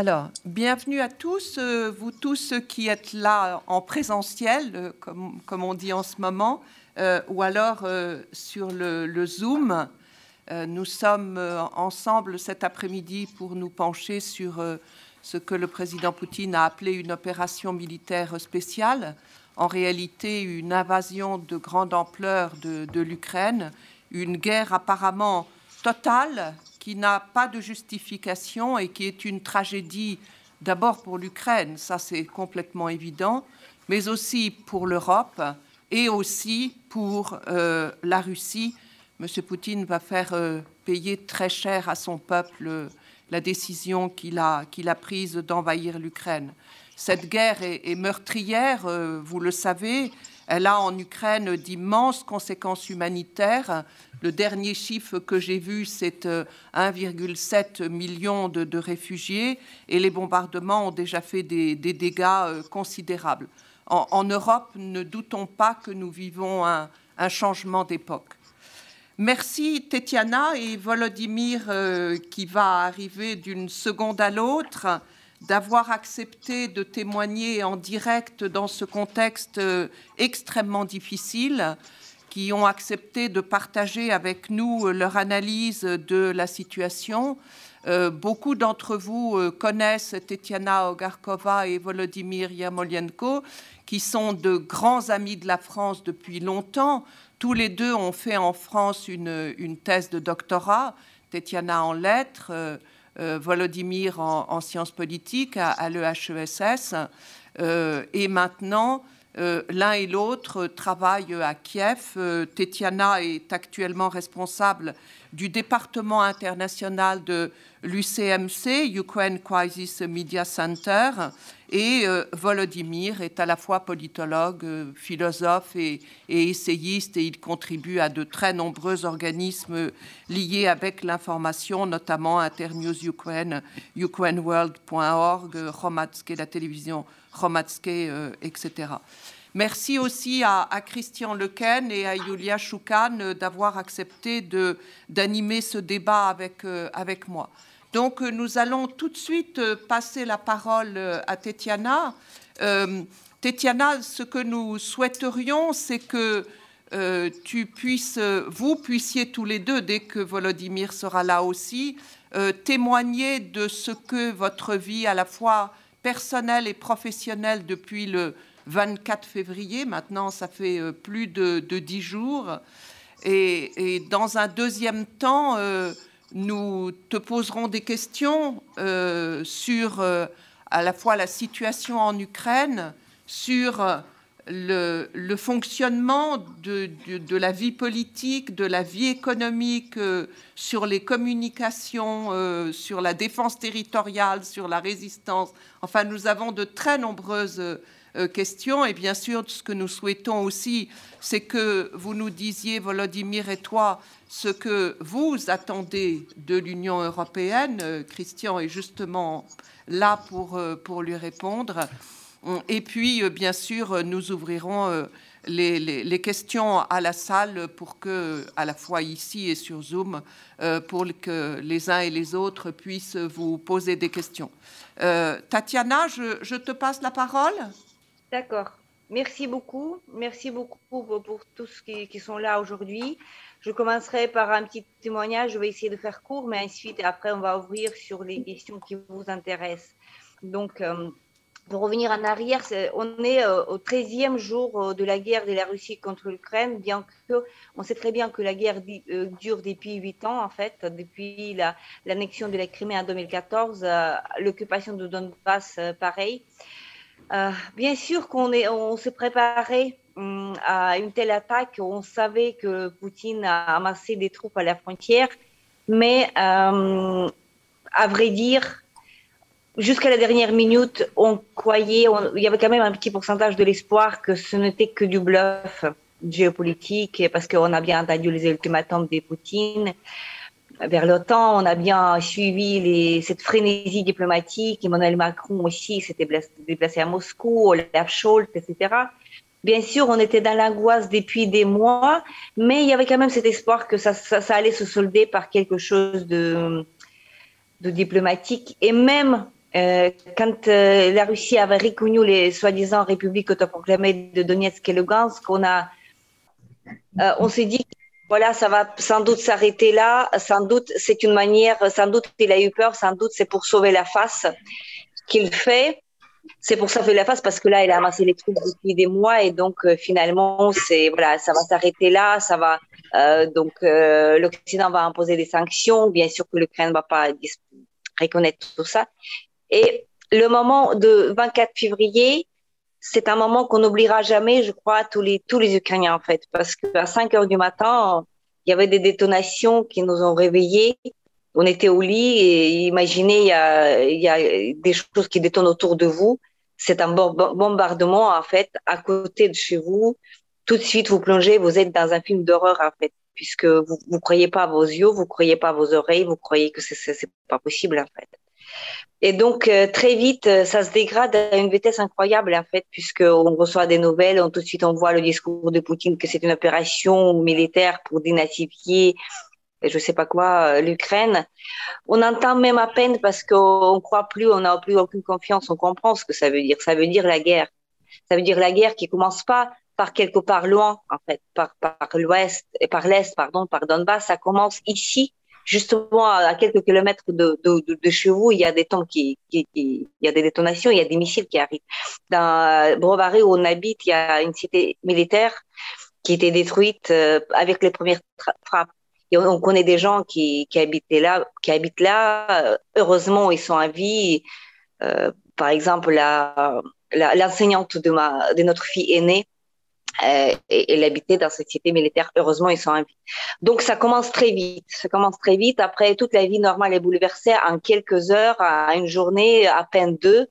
Alors, bienvenue à tous, euh, vous tous qui êtes là en présentiel, euh, comme, on dit en ce moment, euh, ou alors sur le, Zoom. nous sommes ensemble cet après-midi pour nous pencher sur ce que le président Poutine a appelé une opération militaire spéciale, en réalité une invasion de grande ampleur de l'Ukraine, une guerre apparemment totale qui n'a pas de justification et qui est une tragédie d'abord pour l'Ukraine, ça c'est complètement évident, mais aussi pour l'Europe et aussi pour euh, la Russie. Monsieur Poutine va faire euh, payer très cher à son peuple euh, la décision qu'il a, prise d'envahir l'Ukraine. Cette guerre est meurtrière, vous le savez, elle a en Ukraine d'immenses conséquences humanitaires. Le dernier chiffre que j'ai vu, c'est 1,7 euh, million de, réfugiés et les bombardements ont déjà fait des, dégâts euh, considérables. En, Europe, ne doutons pas que nous vivons un, changement d'époque. Merci Tetiana et Volodymyr euh, qui va arriver d'une seconde à l'autre d'avoir accepté de témoigner en direct dans ce contexte euh, extrêmement difficile, qui ont accepté de partager avec nous euh, leur analyse de la situation. Euh, beaucoup d'entre vous connaissent Tetiana Ogarkova et Volodymyr Yamolenko, qui sont de grands amis de la France depuis longtemps. Tous les deux ont fait en France une, une thèse de doctorat, Tetiana en lettres. Volodymyr en, sciences politiques à, l'EHESS. Euh, et maintenant, euh, l'un et l'autre travaillent à Kiev. Tetiana est actuellement responsable du département international de l'UCMC, Ukraine Crisis Media Center, et euh, Volodymyr est à la fois politologue, euh, philosophe et, essayiste, et il contribue à de très nombreux organismes liés avec l'information, notamment Internews Ukraine, ukraineworld.org, Romatske, la télévision Romatske, euh, etc. Merci aussi à, Christian Lequen et à Yulia Choukan d'avoir accepté d'animer ce débat avec, avec moi. Donc euh, nous allons tout de suite euh, passer la parole euh, à Tetiana. Tetiana, ce que nous souhaiterions, c'est que tu puisses, vous puissiez tous les deux, dès que Volodymyr sera là aussi, témoigner de ce que votre vie, à la fois personnelle et professionnelle, depuis le 24 février, maintenant ça fait plus de, dix jours, et, dans un deuxième temps, nous te poserons des questions euh, sur euh, à la fois la situation en Ukraine, sur euh, le, fonctionnement de, la vie politique, de la vie économique, sur les communications, sur la défense territoriale, sur la résistance. Enfin, nous avons de très nombreuses questions. Et bien sûr, ce que nous souhaitons aussi, c'est que vous nous disiez, Volodymyr et toi, ce que vous attendez de l'Union européenne. Euh, Christian est justement là pour, euh, pour lui répondre. Et puis, euh, bien sûr, nous ouvrirons les, questions à la salle pour que, à la fois ici et sur Zoom, pour que les uns et les autres puissent vous poser des questions. Tatiana, je, te passe la parole. D'accord. Merci beaucoup. Merci beaucoup pour, tous qui, qui sont là aujourd'hui. Je commencerai par un petit témoignage. Je vais essayer de faire court, mais ensuite, après, on va ouvrir sur les questions qui vous intéressent. Donc, euh, pour revenir en arrière, on est euh, au 13e jour euh, de la guerre de la Russie contre l'Ukraine, bien que on sait très bien que la guerre dure depuis huit ans, en fait, depuis l'annexion de la Crimée en 2014, l'occupation de Donbass, pareil. Bien sûr qu'on on se préparait Hum, à une telle attaque, on savait que Poutine a amassé des troupes à la frontière, mais euh, à vrai dire, jusqu'à la dernière minute, on croyait, il y avait quand même un petit pourcentage de l'espoir que ce n'était que du bluff géopolitique, parce qu'on a bien entendu les ultimatums de Poutine vers l'OTAN, on a bien suivi cette frénésie diplomatique, Emmanuel Macron aussi s'était déplacé à Moscou, Olaf Scholz, etc. Bien sûr, on était dans l'angoisse depuis des mois, mais il y avait quand même cet espoir que ça, allait se solder par quelque chose de, diplomatique. Et même quand la Russie avait reconnu les soi-disant républiques autoproclamées de Donetsk et Lugansk, on a, on s'est dit voilà, ça va sans doute s'arrêter là. Sans doute, c'est une manière, sans doute, il a eu peur, sans doute, c'est pour sauver la face qu'il fait. C'est pour sauver la face parce que là, il a amassé les troupes depuis des mois et donc euh, finalement, c'est voilà, ça va s'arrêter là. Ça va euh, donc euh, l'Occident va imposer des sanctions. Bien sûr que l'Ukraine ne va pas reconnaître tout ça. Et le moment de 24 février, c'est un moment qu'on n'oubliera jamais, je crois, tous les, tous les Ukrainiens, en fait, parce qu'à 5 heures du matin, il y avait des détonations qui nous ont réveillés. On était au lit et imaginez, il y a, il y a des choses qui détonnent autour de vous. C'est un bombardement, en fait, à côté de chez vous. Tout de suite, vous plongez, vous êtes dans un film d'horreur, en fait, puisque vous ne croyez pas à vos yeux, vous ne croyez pas à vos oreilles, vous croyez que c'est pas possible, en fait. Et donc, euh, très vite, euh, ça se dégrade à une vitesse incroyable, en fait, puisqu'on reçoit des nouvelles, on, tout de suite, on voit le discours de Poutine que c'est une opération militaire pour dénazifier, je sais pas quoi, euh, l'Ukraine. On entend même à peine parce qu'on croit plus, on n'a plus aucune confiance, on comprend ce que ça veut dire. Ça veut dire la guerre. Ça veut dire la guerre qui commence pas par quelque part loin, en fait, par, par l'ouest, par l'est, pardon, par Donbass, ça commence ici, justement à quelques kilomètres de, de, de, chez vous, il y a des temps qui, qui, il y a des détonations, il y a des missiles qui arrivent. Dans Brovary où on habite, il y a une cité militaire qui était détruite euh, avec les premières frappes. Et on, connaît des gens qui, qui habitaient là, qui habitent là. heureusement, ils sont à vie. Euh, par exemple, la, l'enseignante de ma, de notre fille aînée, euh, et, elle habitait dans cette cité militaire. Heureusement, ils sont en vie. Donc, ça commence très vite. Ça commence très vite. Après, toute la vie normale est bouleversée en quelques heures, à une journée, à peine deux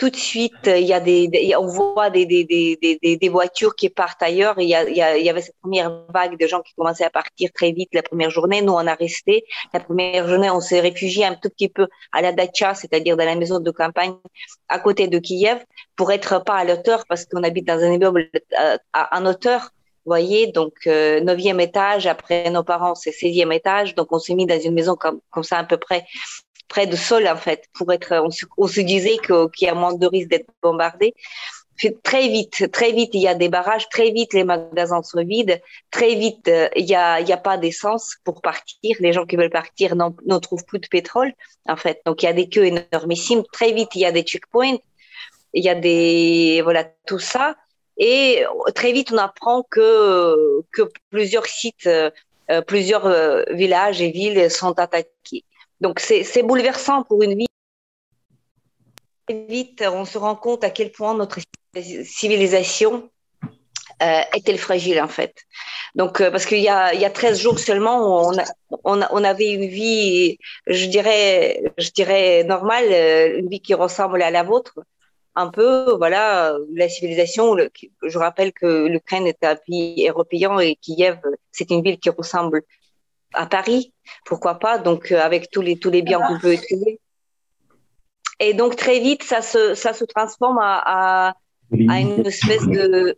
tout de suite, il y a des, on voit des, des, des, des, voitures qui partent ailleurs. Il y, a, il y, avait cette première vague de gens qui commençaient à partir très vite la première journée. Nous, on a resté. La première journée, on s'est réfugié un tout petit peu à la dacha, c'est-à-dire dans la maison de campagne à côté de Kiev, pour être pas à l'auteur parce qu'on habite dans un immeuble euh, à, en hauteur. Vous voyez, donc euh, neuvième étage, après nos parents, c'est 16e étage. Donc, on s'est mis dans une maison comme, comme ça à peu près près de sol en fait pour être on se, disait qu'il y a moins de risque d'être bombardé. Très vite très vite il y a des barrages très vite les magasins sont vides très vite euh, il y a pas d'essence pour partir. Les gens qui veulent partir ne trouvent plus de pétrole en fait. Donc il y a des queues énormissimes. Très vite il y a des checkpoints. Il y a des voilà tout ça. Et très vite on apprend que que plusieurs sites euh, euh, plusieurs villages et villes sont attaqués donc c'est bouleversant pour une vie. Vite, on se rend compte à quel point notre civilisation euh, est-elle fragile en fait. Donc euh, parce qu'il y a, y a 13 jours seulement, on, on, on, avait une vie, je dirais, je dirais normale, euh, une vie qui ressemble à la vôtre. Un peu, voilà, la civilisation. je rappelle que l'Ukraine est un pays européen et Kiev, c'est une ville qui ressemble à Paris, pourquoi pas, donc euh, avec tous les, tous les biens qu'on peut utiliser. Et donc très vite, ça se, ça se transforme à, à, à une espèce de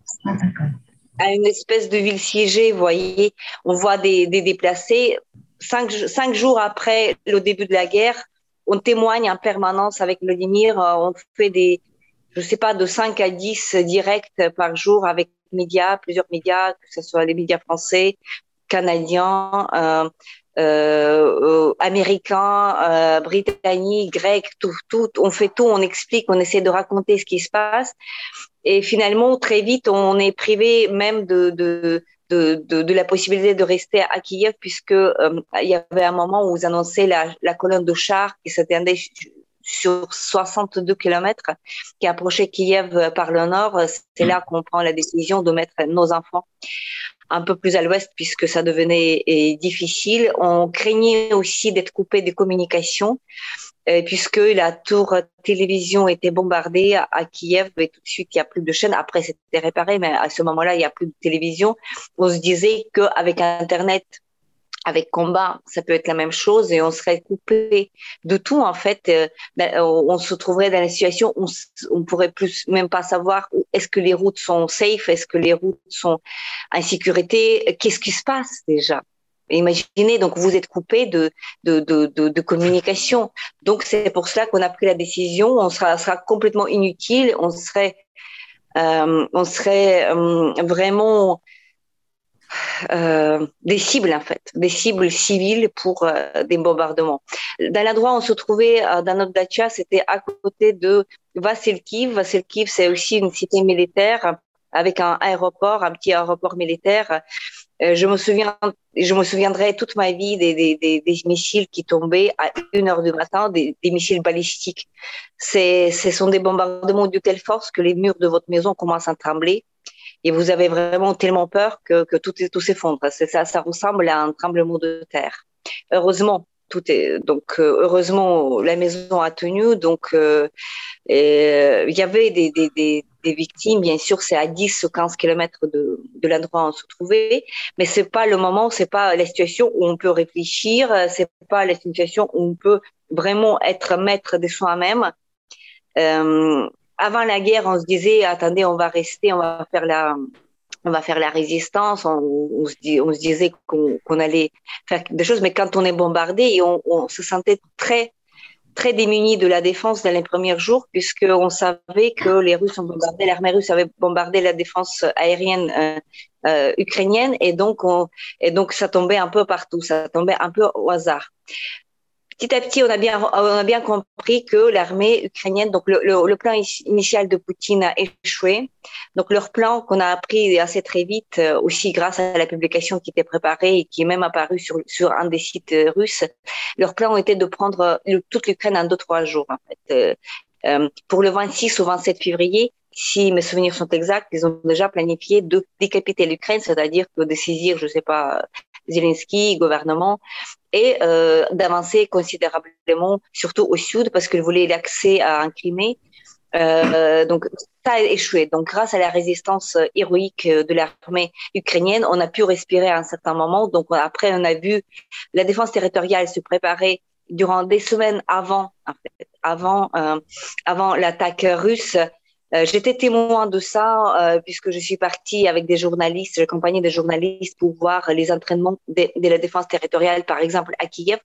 à une espèce de ville siégée, vous voyez. On voit des, des déplacés. Cinq, cinq jours après le début de la guerre, on témoigne en permanence avec Vladimir. Euh, on fait des, je sais pas, de 5 à 10 directs par jour avec médias, plusieurs médias, que ce soit les médias français, canadiens, euh, euh, américains, euh, britanniques, grecs, tout, tout, on fait tout, on explique, on essaie de raconter ce qui se passe. Et finalement, très vite, on est privé même de, de, de, de, la possibilité de rester à Kiev, puisque il y avait un moment où vous annoncez la, la colonne de chars qui s'attendait sur 62 kilomètres qui approchait Kiev par le nord. C'est là qu'on prend la décision de mettre nos enfants un peu plus à l'ouest puisque ça devenait difficile. On craignait aussi d'être coupé de communication eh, puisque la tour télévision était bombardée à, Kiev et tout de suite il y a plus de chaînes. Après c'était réparé, mais à ce moment-là il y a plus de télévision. On se disait qu'avec Internet avec combat, ça peut être la même chose et on serait coupé de tout en fait. Euh, ben, on se trouverait dans la situation où on pourrait plus même pas savoir est-ce que les routes sont safe, est-ce que les routes sont en sécurité, qu'est-ce qui se passe déjà? Imaginez, donc vous êtes coupé de, de, de, de, communication. Donc c'est pour cela qu'on a pris la décision. On sera, sera complètement inutile. On serait, euh, on serait euh, vraiment euh, des cibles en fait, des cibles civiles pour euh, des bombardements. Dans l'endroit où on se trouvait euh, dans notre dacha, c'était à côté de Vasilkiv. Vasilkiv, c'est aussi une cité militaire avec un aéroport, un petit aéroport militaire. je me souviens, je me souviendrai toute ma vie des, missiles qui tombaient à une heure du matin, des, missiles balistiques. Ce sont des bombardements de telle force que les murs de votre maison commencent à trembler et vous avez vraiment tellement peur que, que tout, tout s'effondre. Ça, ça ressemble à un tremblement de terre. Heureusement, tout est donc euh, heureusement la maison a tenu. Donc euh, euh, il y avait des, des, des, des, victimes, bien sûr, c'est à 10 ou 15 kilomètres de, de l'endroit où on se trouvait, mais c'est pas le moment, c'est pas la situation où on peut réfléchir, c'est pas la situation où on peut vraiment être maître de soi-même. Euh, avant la guerre, on se disait, attendez, on va rester, on va faire la, on va faire la résistance. On, se, disait qu'on allait faire des choses, mais quand on est bombardé, on, se sentait très très démunis de la défense dans les premiers jours, puisqu'on savait que les Russes ont bombardé, l'armée russe avait bombardé la défense aérienne euh, euh, ukrainienne, et donc, on, et donc ça tombait un peu partout, ça tombait un peu au hasard petit à petit, on a bien, on a bien compris que l'armée ukrainienne, donc le, le, plan initial de Poutine a échoué. Donc leur plan qu'on a appris assez très vite, euh, aussi grâce à la publication qui était préparée et qui est même apparue sur, sur un des sites euh, russes, leur plan était de prendre toute l'Ukraine en deux, trois jours. En fait. Euh, pour le 26 ou 27 février, si mes souvenirs sont exacts, ils ont déjà planifié de décapiter l'Ukraine, c'est-à-dire de saisir, je sais pas, Zelensky, gouvernement, et euh, d'avancer considérablement, surtout au sud, parce qu'il voulait l'accès à un Crimée. Euh, donc ça a échoué. Donc grâce à la résistance héroïque de l'armée ukrainienne, on a pu respirer à un certain moment. Donc après, on a vu la défense territoriale se préparer durant des semaines avant, avant, euh, avant l'attaque russe euh, j'étais témoin de ça euh, puisque je suis partie avec des journalistes, j'accompagnais des journalistes pour voir les entraînements de, la défense territoriale, par exemple à Kiev.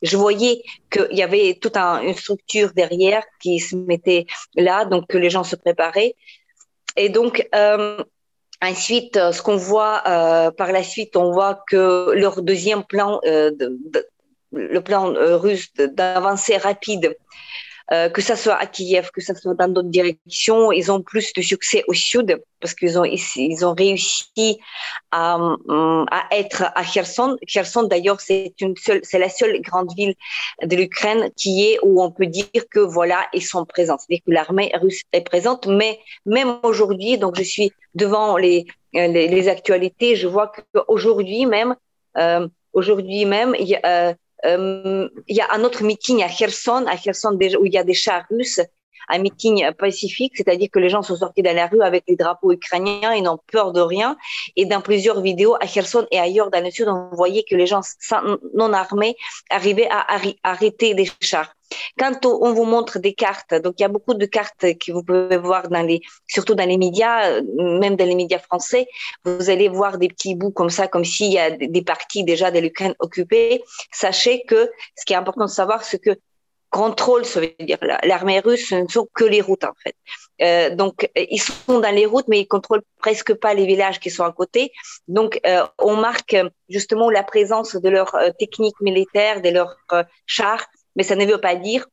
Je voyais qu'il y avait toute une structure derrière qui se mettait là, donc que les gens se préparaient. Et donc, euh, Ensuite, ce qu'on voit par la suite, on voit que leur deuxième plan, le plan russe d'avancer rapide euh, que ça soit à Kiev, que ça soit dans d'autres directions, ils ont plus de succès au sud parce qu'ils ont ils ont réussi à, à être à Kherson. Kherson d'ailleurs c'est une seule c'est la seule grande ville de l'Ukraine qui est où on peut dire que voilà ils sont présents, c'est-à-dire que l'armée russe est présente. Mais même aujourd'hui, donc je suis devant les les, les actualités, je vois qu'aujourd'hui même euh, aujourd'hui même il y a, euh, il y a un autre meeting à Kherson, à Kherson où il y a des chars russes, un meeting pacifique, c'est-à-dire que les gens sont sortis dans la rue avec les drapeaux ukrainiens et n'ont peur de rien. Et dans plusieurs vidéos à Kherson et ailleurs dans le sud, on voyait que les gens non armés arrivaient à arrêter des chars. Quand on vous montre des cartes, donc il y a beaucoup de cartes que vous pouvez voir dans les, surtout dans les médias, même dans les médias français, vous allez voir des petits bouts comme ça, comme s'il y a des parties déjà de l'Ukraine occupées. Sachez que ce qui est important de savoir, c'est que contrôle, ça veut dire l'armée russe, ce ne sont que les routes en fait. Euh, donc ils sont dans les routes, mais ils contrôlent presque pas les villages qui sont à côté. Donc euh, on marque justement la présence de leurs euh, techniques militaires, de leurs euh, chars mais ça ne veut pas dire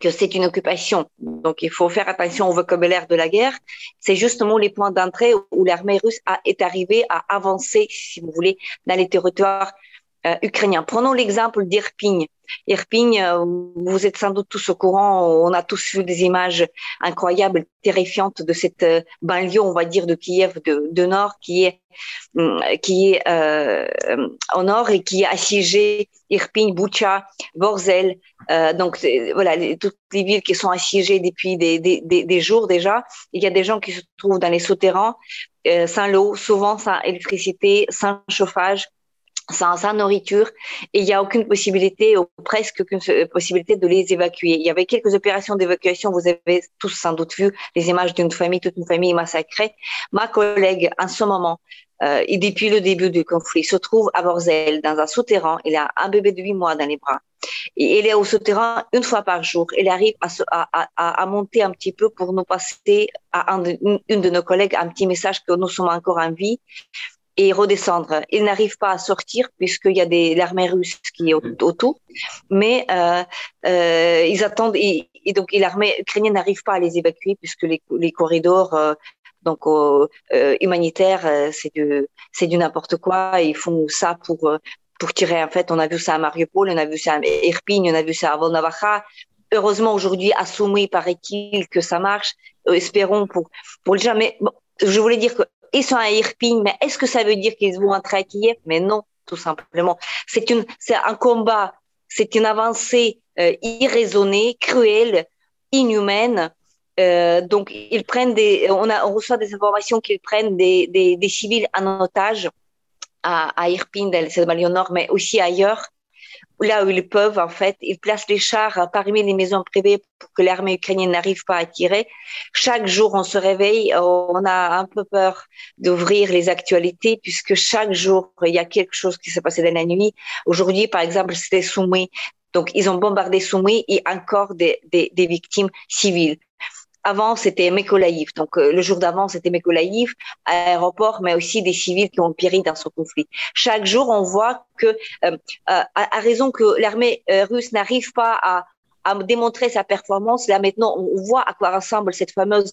que c'est une occupation. Donc, il faut faire attention au vocabulaire de la guerre. C'est justement les points d'entrée où l'armée russe est arrivée à avancer, si vous voulez, dans les territoires euh, ukrainiens. Prenons l'exemple d'Irpin. Irpin, euh, vous êtes sans doute tous au courant, on a tous vu des images incroyables, terrifiantes de cette euh, banlieue, on va dire, de Kiev de, de nord, qui est, hum, qui est euh, au nord et qui est assiégé Irpin, Bucha, Borzel. Donc voilà, toutes les villes qui sont assiégées depuis des, des, des, des, jours déjà. Il y a des gens qui se trouvent dans les souterrains, sans l'eau, souvent sans électricité, sans chauffage sans, sans, nourriture et il n'y a aucune possibilité ou presque aucune possibilité de les évacuer. Il y avait quelques opérations d'évacuation, vous avez tous sans doute vu les images d'une famille, toute une famille massacrée. Ma collègue, en ce moment, et depuis le début du conflit, se trouve à Borzel, dans un souterrain. Il a un bébé de 8 mois dans les bras. Et elle est au souterrain une fois par jour. Elle arrive à, à, à, monter un petit peu pour nous passer à une de nos collègues un petit message que nous sommes encore en vie et redescendre. Ils n'arrivent pas à sortir puisqu'il y a des l'armée russe qui est autour, mais euh, euh, ils attendent et, donc l'armée ukrainienne n'arrive pas à les évacuer puisque les, les corridors euh, donc euh, humanitaires c'est du c'est du n'importe quoi. Ils font ça pour pour tirer. En fait, on a vu ça à Mariupol, on a vu ça à Irpin, on a vu ça à Volnovakha. Heureusement aujourd'hui, assumé paraît-il que ça marche. espérons pour pour jamais. Bon, je voulais dire que ils sont à Irpin, mais est-ce que ça veut dire qu'ils vont entrer à Kiev Mais non, tout simplement. C'est une, c'est un combat, c'est une avancée euh, irraisonnée, cruelle, inhumaine. Euh, donc ils prennent des, on, a, on reçoit des informations qu'ils prennent des, des, des, civils en otage à, à Irpin, Mali au nord, mais aussi ailleurs là où ils peuvent, en fait, ils placent les chars parmi les maisons privées pour que l'armée ukrainienne n'arrive pas à tirer. Chaque jour, on se réveille, on a un peu peur d'ouvrir les actualités puisque chaque jour, il y a quelque chose qui s'est passé dans la nuit. Aujourd'hui, par exemple, c'était Soumy. Donc, ils ont bombardé Soumy et encore des, des, des victimes civiles. Avant, c'était Mekolaïv. Donc, euh, le jour d'avant, c'était Mekolaïv, aéroport, mais aussi des civils qui ont péri dans ce conflit. Chaque jour, on voit que, euh, euh à, raison que l'armée euh, russe n'arrive pas à, à démontrer sa performance, là maintenant, on voit à quoi ressemble cette fameuse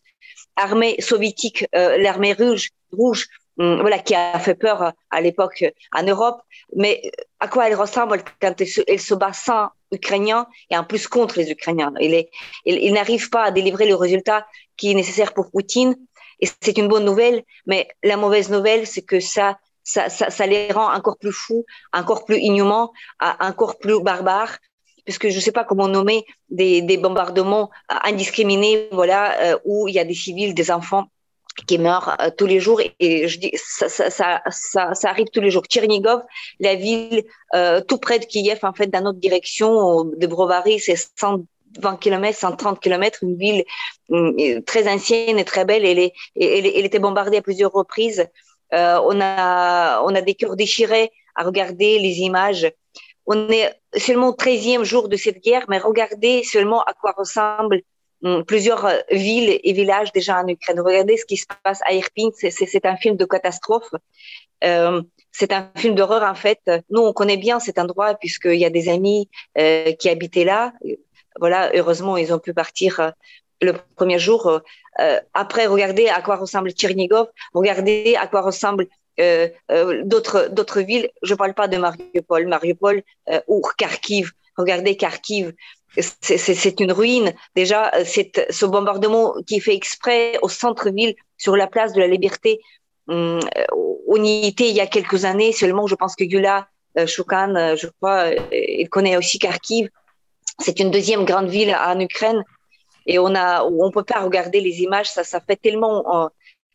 armée soviétique, l'armée rouge, rouge voilà, qui a fait peur à l'époque en Europe, mais à quoi elle ressemble quand elle se, bat sans Ukrainiens et en plus contre les Ukrainiens? Il, n'arrive pas à délivrer le résultat qui est nécessaire pour Poutine. Et c'est une bonne nouvelle, mais la mauvaise nouvelle, c'est que ça, ça, ça, les rend encore plus fous, encore plus inhumains, encore plus barbares, puisque je ne sais pas comment nommer des, des bombardements indiscriminés, voilà, euh, où il y a des civils, des enfants qui meurent tous les jours et, je dis ça, ça, ça, ça, arrive tous les jours. Tchernigov, la ville euh, tout près de Kiev, en fait, dans notre direction de Brovary, c'est 120 km, 130 km, une ville euh, très ancienne et très belle. Elle, est, elle, était bombardée à plusieurs reprises. Euh, on a on a des cœurs déchirés à regarder les images. On est seulement au 13e jour de cette guerre, mais regardez seulement à quoi ressemble plusieurs euh, villes et villages déjà en Ukraine. Regardez ce qui se passe à Irpin, c'est un film de catastrophe. Euh, c'est un film d'horreur en fait. Nous, on connaît bien cet endroit puisqu'il y a des amis euh, qui habitaient là. Voilà, heureusement, ils ont pu partir le premier jour. Après, regardez à quoi ressemble Tchernigov. Regardez à quoi ressemble d'autres d'autres villes. Je parle pas de Mariupol, Mariupol ou Kharkiv. Regardez Kharkiv c'est une ruine. Déjà, c'est ce bombardement qui est fait exprès au centre-ville, sur la place de la Liberté. Hum, on y était il y a quelques années seulement. Je pense que Gula euh, Shoukan, euh, je crois, euh, il connaît aussi Kharkiv. C'est une deuxième grande ville en Ukraine. Et on a, on peut pas regarder les images. Ça, ça fait tellement,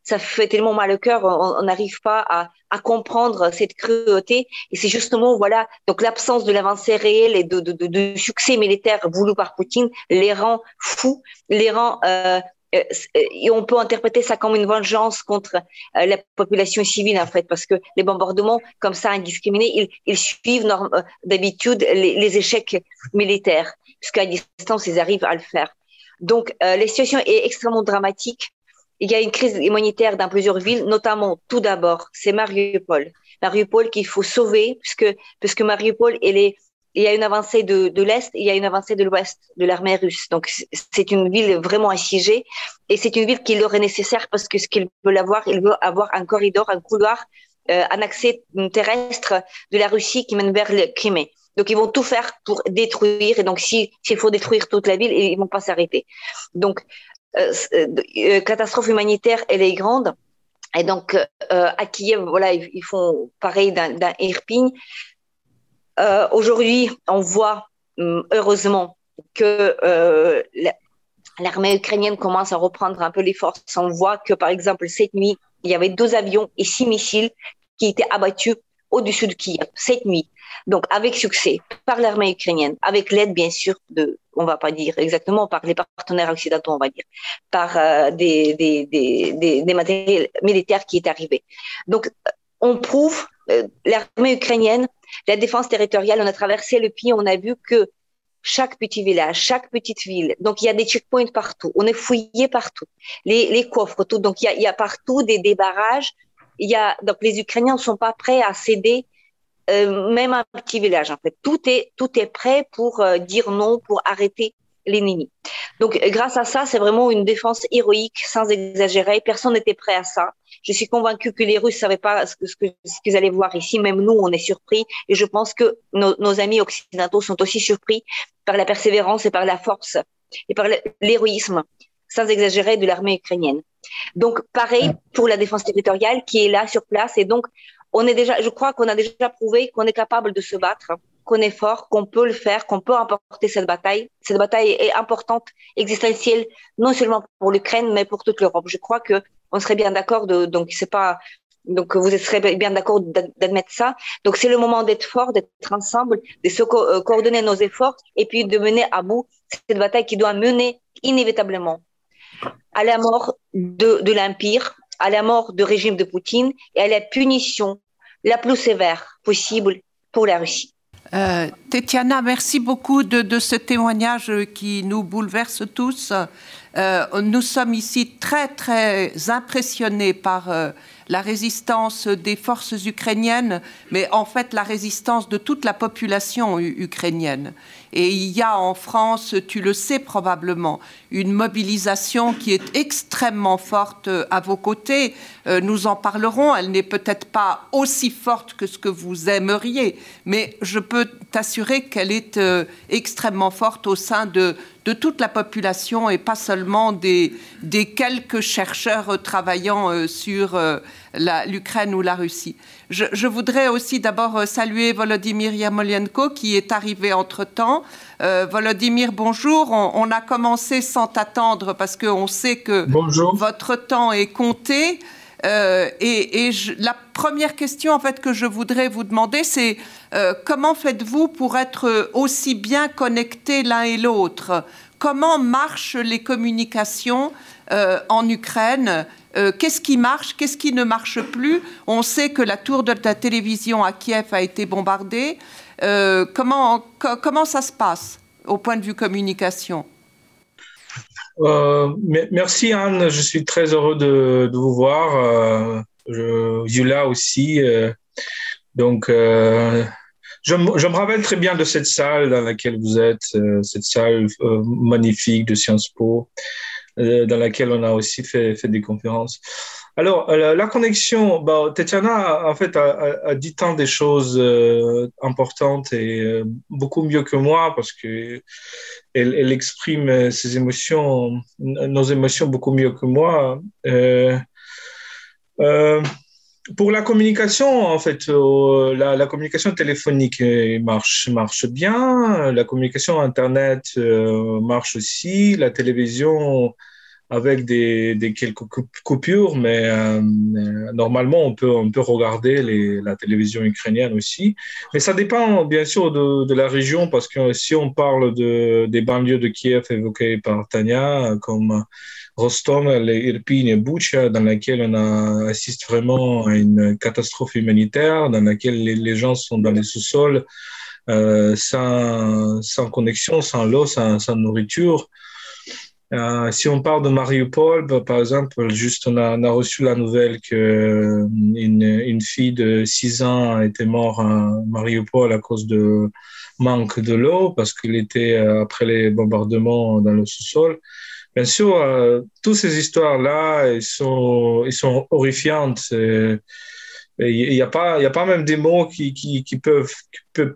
ça fait tellement mal au cœur, on n'arrive pas à, à, comprendre cette cruauté. Et c'est justement, voilà, donc l'absence de l'avancée réelle et de, de, de, succès militaire voulu par Poutine les rend fous, les rend euh, euh et on peut interpréter ça comme une vengeance contre euh, la population civile en fait, parce que les bombardements comme ça indiscriminés, ils, ils suivent euh, d'habitude les, les, échecs militaires, puisqu'à distance ils arrivent à le faire. Donc la situation est extrêmement dramatique il y a une crise humanitaire dans plusieurs villes, notamment tout d'abord, c'est Mariupol. Mariupol qu'il faut sauver, puisque, puisque Mariupol, elle est, il y a une avancée de, de l'Est, il y a une avancée de l'Ouest de l'armée russe. Donc, c'est une ville vraiment assiégée et c'est une ville qui leur est nécessaire parce que ce qu'ils veulent avoir, ils veulent avoir un corridor, un couloir, euh, un accès terrestre de la Russie qui mène vers le Crimée. Donc, ils vont tout faire pour détruire. Et donc, s'il faut détruire toute la ville, ils vont pas s'arrêter. Donc, catastrophe humanitaire, elle est grande. Et donc, euh, à Kiev, voilà, ils, font pareil dans, Irpin. Aujourd'hui, on voit hum, heureusement que l'armée ukrainienne commence à reprendre un peu les forces. On voit que, par exemple, cette nuit, il y avait deux avions et six missiles qui étaient abattus au-dessus de Kiev cette nuit. Donc, avec succès, par l'armée ukrainienne, avec l'aide, bien sûr, de, on va pas dire exactement, par les partenaires occidentaux, on va dire, par euh, des, des, des, des, matériels militaires qui est arrivé. Donc, on prouve, euh, l'armée ukrainienne, la défense territoriale, on a traversé le pays, on a vu que chaque petit village, chaque petite ville. Donc, il y a des checkpoints partout. On est fouillé partout. Les, les coffres, tout. Donc, il y a, il y a partout des, des barrages. Il y a, donc, les Ukrainiens ne sont pas prêts à céder euh, même un petit village en fait. Tout est tout est prêt pour euh, dire non, pour arrêter l'ennemi. Donc grâce à ça, c'est vraiment une défense héroïque, sans exagérer. Personne n'était prêt à ça. Je suis convaincue que les Russes savaient pas ce que ce qu'ils allaient voir ici. Même nous, on est surpris. Et je pense que nos, nos amis occidentaux sont aussi surpris par la persévérance et par la force et par l'héroïsme, sans exagérer, de l'armée ukrainienne. Donc pareil pour la défense territoriale qui est là sur place. Et donc on est déjà, je crois qu'on a déjà prouvé qu'on est capable de se battre, qu'on est fort, qu'on peut le faire, qu'on peut emporter cette bataille. Cette bataille est importante, existentielle, non seulement pour l'Ukraine, mais pour toute l'Europe. Je crois que on serait bien d'accord de, donc c'est pas, donc vous serez bien d'accord d'admettre ça. Donc c'est le moment d'être fort, d'être ensemble, de se euh, coordonner nos efforts et puis de mener à bout cette bataille qui doit mener inévitablement à la mort de, de l'Empire, à la mort du régime de Poutine et à la punition la plus sévère possible pour la Russie. Euh, Tetiana, merci beaucoup de, ce témoignage qui nous bouleverse tous. Euh, nous sommes ici très, très impressionnés par euh, la résistance des forces ukrainiennes, mais en fait la résistance de toute la population ukrainienne. Et il y a en France, tu le sais probablement, une mobilisation qui est extrêmement forte à vos côtés. Euh, nous en parlerons. Elle n'est peut-être pas aussi forte que ce que vous aimeriez, mais je peux t'assurer qu'elle est euh, extrêmement forte au sein de, toute la population et pas seulement des, quelques chercheurs travaillant euh, sur l'Ukraine ou la Russie. Je, je voudrais aussi d'abord saluer Volodymyr Yamolenko qui est arrivé entre-temps. Euh, Volodymyr, bonjour. On, on, a commencé sans t'attendre parce qu'on sait que bonjour. votre temps est compté. Euh, et, et je, la première question en fait que je voudrais vous demander, c'est euh, comment faites-vous pour être aussi bien connectés l'un et l'autre? Comment marchent les communications euh, en Ukraine? Euh, Qu'est-ce qui marche Qu'est-ce qui ne marche plus On sait que la tour de la télévision à Kiev a été bombardée. Euh, comment, co comment ça se passe au point de vue communication? Euh, merci Anne, je suis très heureux de, vous voir. Yula aussi. Donc, je, je, me rappelle très bien de cette salle dans laquelle vous êtes, cette salle magnifique de Sciences Po, dans laquelle on a aussi fait, fait des conférences. Alors, euh, la connexion, bah, Tatiana, en fait, a, a, dit tant des choses euh, importantes et euh, beaucoup mieux que moi parce que elle, elle, exprime ses émotions, nos émotions beaucoup mieux que moi. Euh, euh, pour la communication, en fait, la, la, communication téléphonique marche, marche bien, la communication Internet marche aussi, la télévision avec des, quelques coupures, mais euh, normalement, on peut, on peut regarder la télévision ukrainienne aussi. Mais ça dépend bien sûr de, la région, parce que si on parle de, des banlieues de Kiev évoquées par Tania, comme Rostom, Irpin et Bucha, dans laquelle on assiste vraiment à une catastrophe humanitaire, dans laquelle les, gens sont dans les sous-sols, euh, sans, connexion, sans l'eau, sans, nourriture. Euh, si on parle de Mariupol, bah, par exemple, juste on a, reçu la nouvelle euh, une, fille de 6 ans été morte à Mariupol à cause de manque de l'eau parce qu'il était euh, après les bombardements dans le sous-sol. Bien sûr, euh, toutes ces histoires-là, ils sont, ils sont horrifiantes. Et, il n'y a pas y a pas même des mots qui, qui, qui peuvent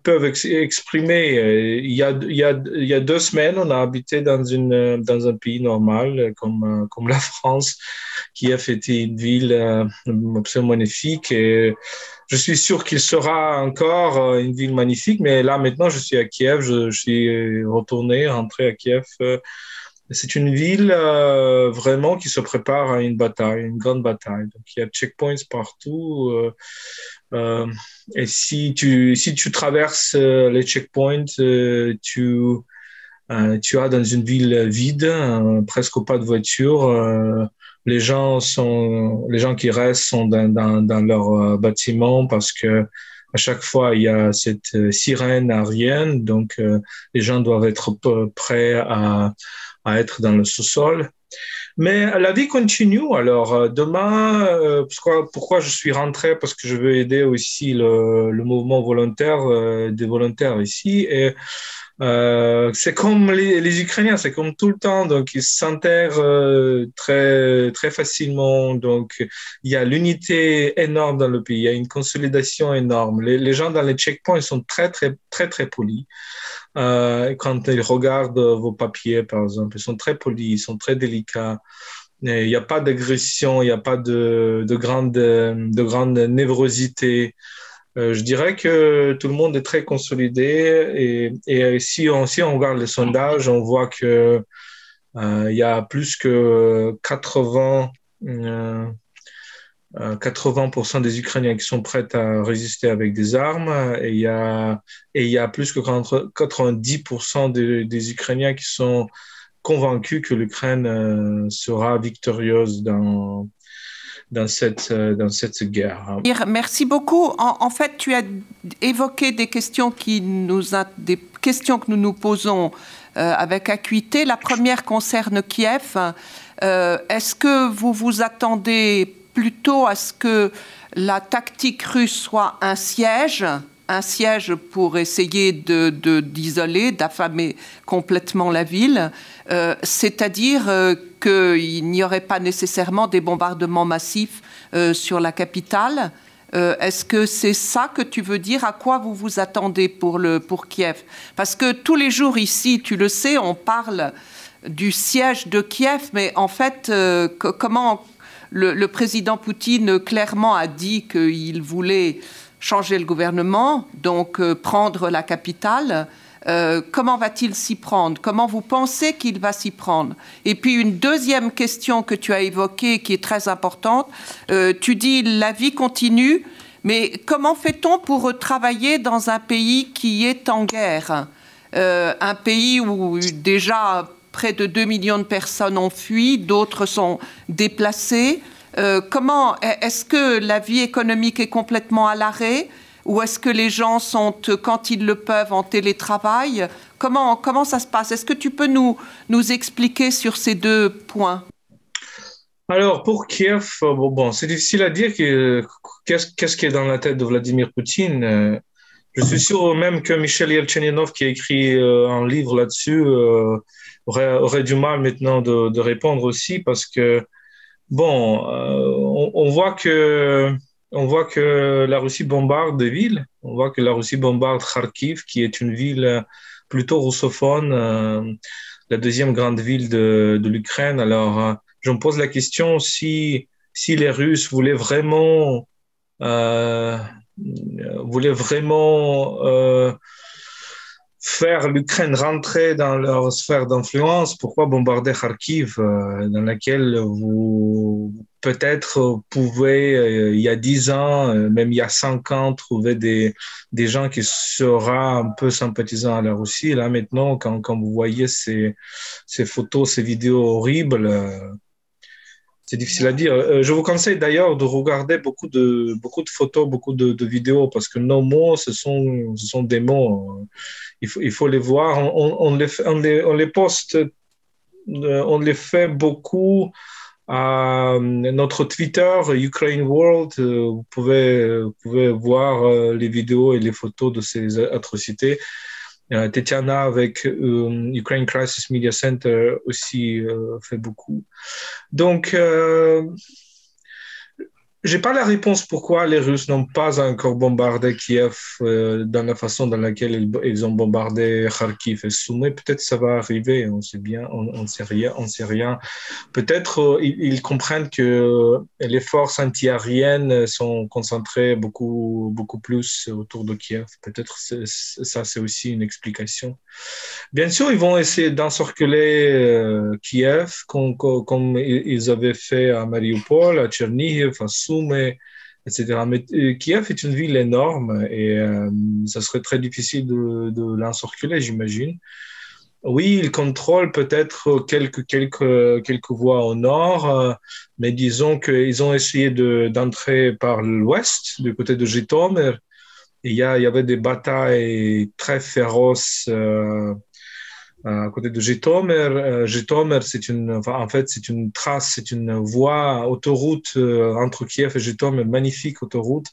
peuvent exprimer. Il y a y a y a deux semaines on a habité dans une dans un pays normal comme comme la France qui a fêté une ville euh, absolument magnifique. Et je suis sûr qu'il sera encore euh, une ville magnifique. Mais là maintenant je suis à Kiev. Je, je suis retourné rentré à Kiev euh, c'est une ville euh, vraiment qui se prépare à une bataille, une grande bataille. Donc, il y a checkpoints partout. Euh, euh, et si tu, si tu traverses les checkpoints, tu, tu as dans une ville vide, presque pas de voiture. les gens sont, les gens qui restent sont dans, dans, dans leur bâtiment parce que à chaque fois, il y a cette sirène aérienne, donc les gens doivent être prêts à, à être dans le sous-sol. Mais la vie continue. Alors, euh, demain, euh, pourquoi, je suis rentré? Parce que je veux aider aussi le, le mouvement volontaire euh, des volontaires ici. Et euh, c'est comme les, Ukrainiens, c'est comme tout le temps, donc ils s'enterrent euh, très très facilement. Donc il y a l'unité énorme dans le pays, il y a une consolidation énorme. Les, gens dans les checkpoints sont très très très très polis. Euh, quand ils regardent vos papiers, par exemple, ils sont très polis, ils sont très délicats. Il n'y a pas d'agression, il n'y a pas de grande de grande névrosité. Euh, je dirais que tout le monde est très consolidé et, si, on, regarde les sondages, on voit que euh, il y a plus que 80, euh, 80% des Ukrainiens qui sont prêts à résister avec des armes et il y a, plus que 90% des, Ukrainiens qui sont convaincus que l'Ukraine sera victorieuse dans, dans cette, euh, dans cette guerre. Merci beaucoup. En, fait, tu as évoqué des questions, qui nous a, des questions que nous nous posons euh, avec acuité. La première concerne Kiev. Euh, est-ce que vous vous attendez plutôt à ce que la tactique russe soit un siège? Un siège pour essayer d'isoler, de, d'affamer complètement la ville, euh, c'est-à-dire euh, qu'il n'y aurait pas nécessairement des bombardements massifs euh, sur la capitale. Est-ce que c'est ça que tu veux dire? À quoi vous vous attendez pour, le, pour Kiev? Parce que tous les jours ici, tu le sais, on parle du siège de Kiev, mais en fait, comment le, président Poutine clairement a dit qu'il voulait changer le gouvernement, donc euh, prendre la capitale. Euh, comment va-t-il s'y prendre? Comment vous pensez qu'il va s'y prendre? Et puis une deuxième question que tu as évoquée, qui est très importante, euh, tu dis la vie continue, mais comment fait-on pour travailler dans un pays qui est en guerre? Un pays où déjà près de 2 millions de personnes ont fui, d'autres sont déplacées. Euh, comment est-ce que la vie économique est complètement à l'arrêt ou est-ce que les gens sont, quand ils le peuvent, en télétravail? Comment, comment ça se passe? Est-ce que tu peux nous, nous expliquer sur ces deux points? Alors, pour Kiev, euh, bon, c'est difficile à dire qu'est-ce qui est dans la tête de Vladimir Poutine. Euh, je suis sûr même que Michel Yelcheninov, qui a écrit un livre là-dessus, aurait, du mal maintenant de, répondre aussi parce que Bon, euh, on, voit que on voit que la Russie bombarde des villes. On voit que la Russie bombarde Kharkiv, qui est une ville plutôt russophone, euh, la deuxième grande ville de, l'Ukraine. Alors, euh, je me pose la question si si les Russes voulaient vraiment voulaient vraiment faire l'Ukraine rentrer dans leur sphère d'influence, pourquoi bombarder Kharkiv, euh, dans laquelle vous peut-être pouvez, euh, il y a dix ans, euh, même il y a cinq ans, trouver des, des gens qui seraient un peu sympathisants à la Russie. Là, maintenant, quand, quand vous voyez ces, ces photos, ces vidéos horribles, c'est difficile à dire. Euh, je vous conseille d'ailleurs de regarder beaucoup de, beaucoup de photos, beaucoup de, vidéos, parce que nos mots, ce sont, ce sont des mots. Il faut, il faut les voir. On, les, on, les, on les poste, euh, on les fait beaucoup à notre Twitter, Ukraine World. Euh, vous pouvez, vous pouvez voir les vidéos et les photos de ces atrocités. Euh, Tetiana avec euh, Ukraine Crisis Media Center aussi euh, fait beaucoup. Donc, j'ai pas la réponse pourquoi les Russes n'ont pas encore bombardé Kiev euh, dans la façon dans laquelle ils, ont bombardé Kharkiv et Soumy. Peut-être ça va arriver, on sait bien, on, on sait rien, on sait rien. Peut-être euh, ils, comprennent que les forces antiaériennes sont concentrées beaucoup beaucoup plus autour de Kiev. Peut-être ça c'est aussi une explication. Bien sûr, ils vont essayer d'encercler Kiev, comme, ils avaient fait à Mariupol, à Tchernihiv, Etc. Mais Kiev est une ville énorme et ça serait très difficile de, de j'imagine. Oui, ils contrôlent peut-être quelques, quelques, quelques voies au nord, euh, mais disons qu'ils ont essayé d'entrer par l'ouest, du côté de Jitomer. Il y, il y avait des batailles très féroces euh, à côté de Jitomer. Euh, Jitomer, c'est une, en fait, c'est une trace, c'est une voie, autoroute entre Kiev et Jitomer, magnifique autoroute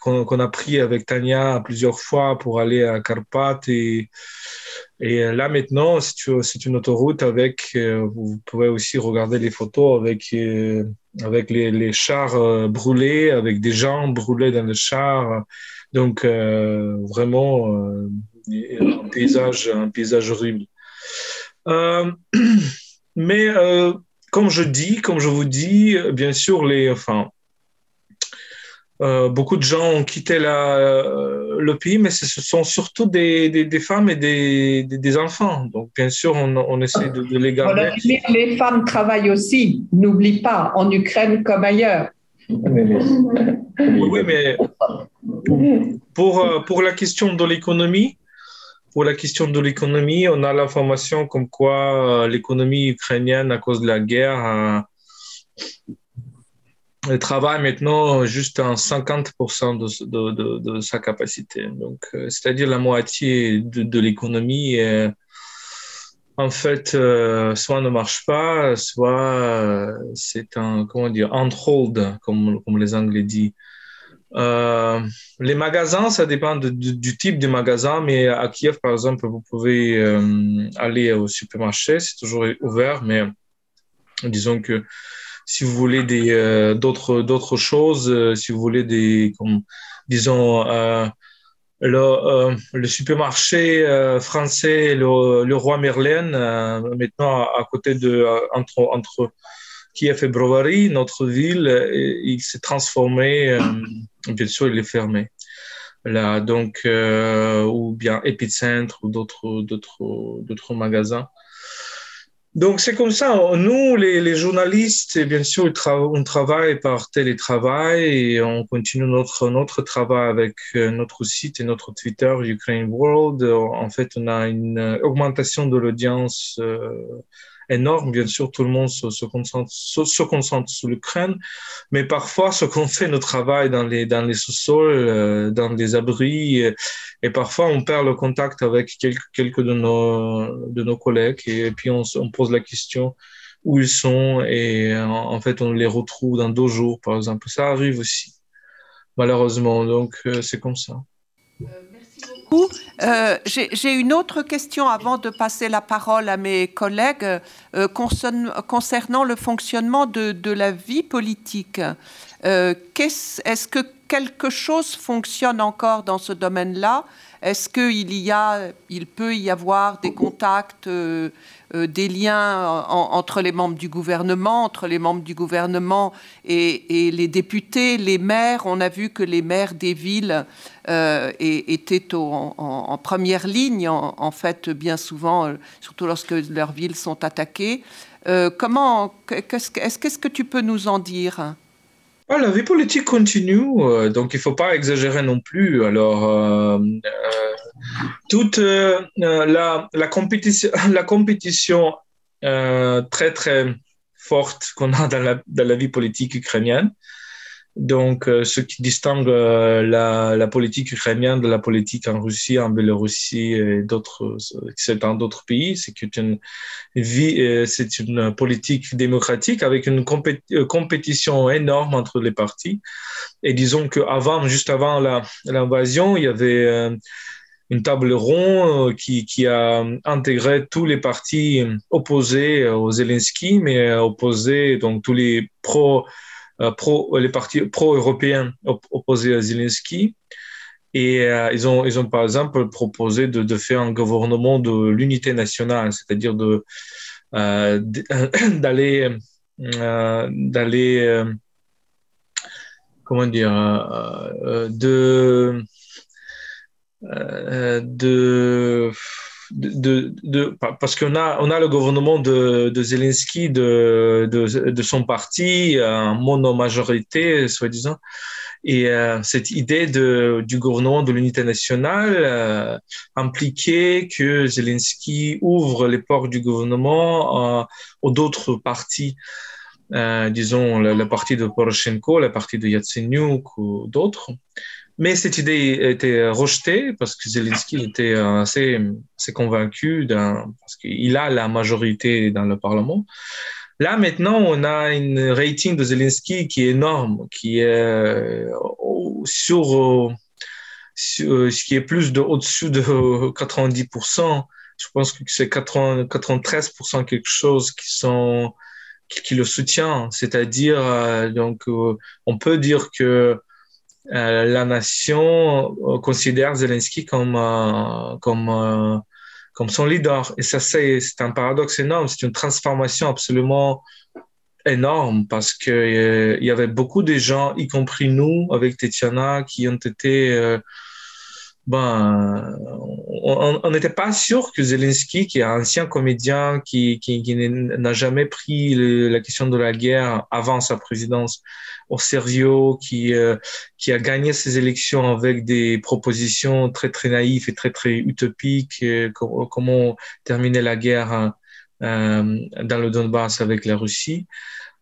qu'on a pris avec Tania plusieurs fois pour aller à Carpath et là maintenant, c'est une autoroute avec, euh, vous pouvez aussi regarder les photos avec, euh, avec les, les chars euh, brûlés, avec des gens brûlés dans le char. Donc vraiment un paysage, un paysage horrible. mais comme je dis, comme je vous dis, bien sûr, les, enfin, euh, beaucoup de gens ont quitté la, euh, le pays, mais ce sont surtout des, des, des femmes et des, des, enfants. Donc, bien sûr, on, on essaie de, les garder. Les, femmes travaillent aussi, n'oublie pas, en Ukraine comme ailleurs. Oui, mais pour, euh, pour la question de l'économie, pour la question de l'économie, on a l'information comme quoi l'économie ukrainienne, à cause de la guerre, elle travaille maintenant juste en 50% de, de, sa capacité. Donc, euh, c'est-à-dire la moitié de, l'économie, en fait, euh, soit ne marche pas, soit euh, c'est un, comment dire, on hold, comme les Anglais disent. Les magasins, ça dépend du type de magasin, mais à Kiev, par exemple, vous pouvez aller au supermarché, c'est toujours ouvert, mais disons que si vous voulez des euh, d'autres d'autres choses, euh, si vous voulez des disons euh, le, le, supermarché français, le, le, roi Merlin, maintenant à, côté de entre entre Kiev et Brovary, notre ville, il s'est transformé. Bien sûr, il est fermé. Là, donc, ou bien Epicenter ou d'autres magasins. Donc c'est comme ça. Nous, les, journalistes, bien sûr, on travaille par télétravail et on continue notre, notre travail avec euh, notre site et notre Twitter, Ukraine World. En fait, on a une augmentation de l'audience euh, énorme. Bien sûr, tout le monde se, concentre, se, sur l'Ukraine, mais parfois, ce qu'on fait notre travail dans les, sous-sols, euh, dans des abris, et, parfois, on perd le contact avec quelques, quelques de, nos, collègues, et, puis on, on, pose la question où ils sont, et en, fait, on les retrouve dans deux jours, par exemple. Ça arrive aussi, malheureusement, donc euh, c'est comme ça. Euh, j'ai une autre question avant de passer la parole à mes collègues euh, concernant le fonctionnement de, la vie politique. Euh, Est-ce que quelque chose fonctionne encore dans ce domaine-là? Est-ce qu'il peut y avoir des contacts euh, euh, des liens entre les membres du gouvernement, entre les membres du gouvernement et, les députés, les maires? On a vu que les maires des villes euh, étaient en, première ligne, en, fait, bien souvent, surtout lorsque leurs villes sont attaquées. comment, qu'est-ce que tu peux nous en dire? Ah, la vie politique continue, donc il ne faut pas exagérer non plus. Alors, toute euh, la, la, compétition, la compétition euh, très très forte qu'on a dans la, dans la, vie politique ukrainienne. Donc, euh, ce qui distingue la, la, politique ukrainienne de la politique en Russie, en Biélorussie et d'autres, dans d'autres pays, c'est que une vie, c'est une politique démocratique avec une compétition énorme entre les partis. Et disons qu'avant, juste avant l'invasion, il y avait une table ronde euh, qui, qui, a intégré tous les partis opposés au Zelensky, mais opposés, donc tous les pro, euh, pro les partis pro-européens opposés à Zelensky. Et euh, ils, ont, ils ont par exemple proposé de, de faire un gouvernement de l'unité nationale, c'est-à-dire de, d'aller d'aller comment dire de de, de, parce qu'on a, on a le gouvernement de, Zelensky, de, de, son parti, en monomajorité, soi-disant. Et euh, cette idée de, du gouvernement de l'unité nationale euh, impliquait que Zelensky ouvre les portes du gouvernement euh, aux d'autres partis, euh, disons le, le, parti de Poroshenko, le parti de Yatsenyuk ou d'autres. Mais cette idée était rejetée parce que Zelensky était assez, assez convaincu parce qu'il a la majorité dans le Parlement. Là, maintenant, on a une rating de Zelensky qui est énorme, qui est euh, sur, sur, ce qui est plus de au-dessus de 90%. Je pense que c'est 93% quelque chose qui sont qui, le soutient. C'est-à-dire, euh, donc, euh, on peut dire que la nation considère Zelensky comme comme comme son leader. Et ça, c'est un paradoxe énorme, c'est une transformation absolument énorme parce que euh, il y avait beaucoup de gens, y compris nous, avec Tetiana, qui ont été euh, ben, on n'était pas sûr que Zelensky, qui est un ancien comédien, qui, qui, qui n'a jamais pris la question de la guerre avant sa présidence au sérieux, qui, euh, qui a gagné ses élections avec des propositions très très naïves et très très utopiques, euh, comment terminer la guerre euh, dans le Donbass avec la Russie.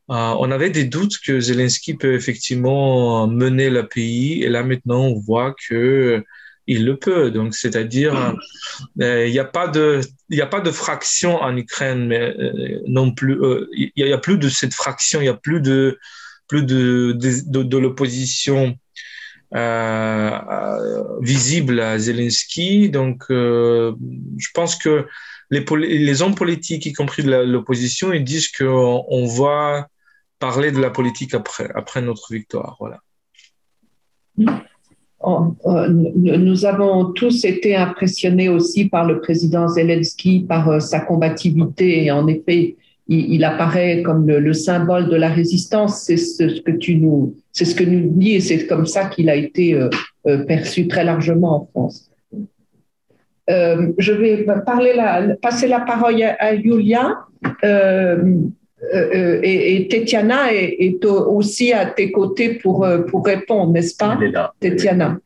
on avait des doutes que Zelensky peut effectivement mener le pays, et là maintenant on voit que il le peut. Donc, c'est-à-dire, euh, il n'y a pas de, a pas de fraction en Ukraine, mais euh, non plus. Euh, il n'y a, plus de cette fraction. Il n'y a plus de, plus de, de, l'opposition visible à Zelensky. Donc, je pense que les, les hommes politiques, y compris de l'opposition, ils disent qu'on on va parler de la politique après, après notre victoire. Voilà. Euh, nous avons tous été impressionnés aussi par le président Zelensky, par euh, sa combativité. Et en effet, il, apparaît comme le, symbole de la résistance. C'est ce que tu nous, c'est ce que nous dis, et c'est comme ça qu'il a été euh, perçu très largement en France. je vais passer la parole à, Julia. Et, et, Tetiana est, aussi à tes côtés pour, pour répondre, n'est-ce pas, Tetiana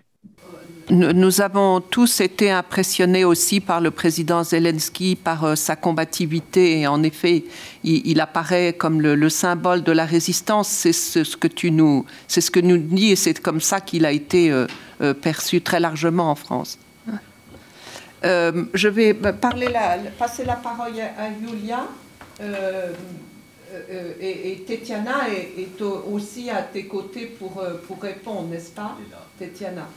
nous avons tous été impressionnés aussi par le président Zelensky, par euh, sa combativité. Et en effet, il, apparaît comme le, symbole de la résistance. C'est ce, que tu nous, c'est ce que nous dis, et c'est comme ça qu'il a été euh, euh, perçu très largement en France. je vais parler passer la parole à, Julia. Et, et, Tetiana est, est, aussi à tes côtés pour, pour répondre, n'est-ce pas, Tetiana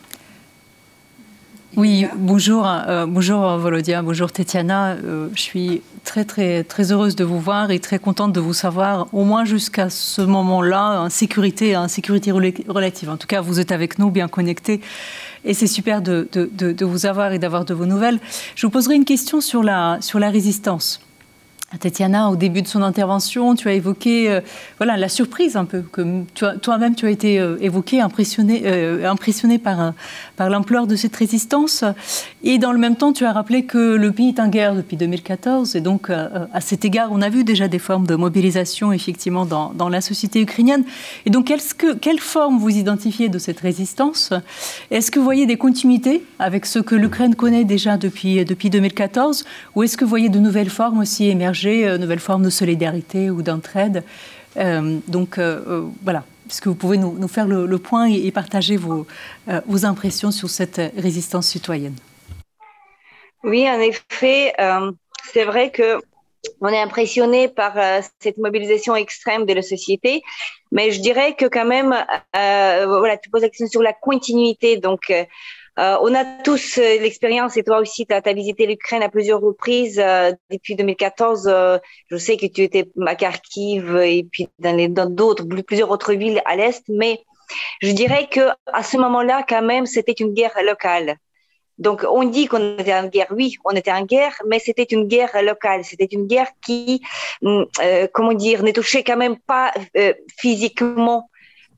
oui, bonjour, euh, bonjour Volodia, bonjour Tetiana. Euh, je suis très très très heureuse de vous voir et très contente de vous savoir, au moins jusqu'à ce moment-là, en sécurité, en sécurité relative. En tout cas, vous êtes avec nous, bien connectés, et c'est super de, de, de, de, vous avoir et d'avoir de vos nouvelles. Je vous poserai une question sur la sur la résistance. Tatiana, au début de son intervention, tu as évoqué euh, voilà, la surprise un peu, que toi-même tu as été euh, évoqué, impressionné, euh, impressionné par, par l'ampleur de cette résistance. Et dans le même temps, tu as rappelé que le pays est en guerre depuis 2014. Et donc, à cet égard, on a vu déjà des formes de mobilisation, effectivement, dans, dans la société ukrainienne. Et donc, est-ce que, vous identifiez de cette résistance? Est-ce que vous voyez des continuités avec ce que l'Ukraine connaît déjà depuis, depuis 2014 Ou est-ce que vous voyez de nouvelles formes aussi émerger euh, nouvelles formes de solidarité ou d'entraide. Euh, donc euh, voilà, est-ce que vous pouvez nous, faire le, point et, partager vos, impressions sur cette résistance citoyenne? Oui, en effet, c'est vrai que on est impressionné par cette mobilisation extrême de la société, mais je dirais que quand même, voilà, tu poses la question sur la continuité, donc on a tous euh, l'expérience, et toi aussi, tu as, visité l'Ukraine à plusieurs reprises euh, depuis 2014. je sais que tu étais à Kharkiv et puis dans d'autres, plusieurs autres villes à l'Est, mais je dirais que à ce moment-là, quand même, c'était une guerre locale. Donc, on dit qu'on était en guerre. Oui, on était en guerre, mais c'était une guerre locale. C'était une guerre qui, hum, comment dire, ne touchait quand même pas physiquement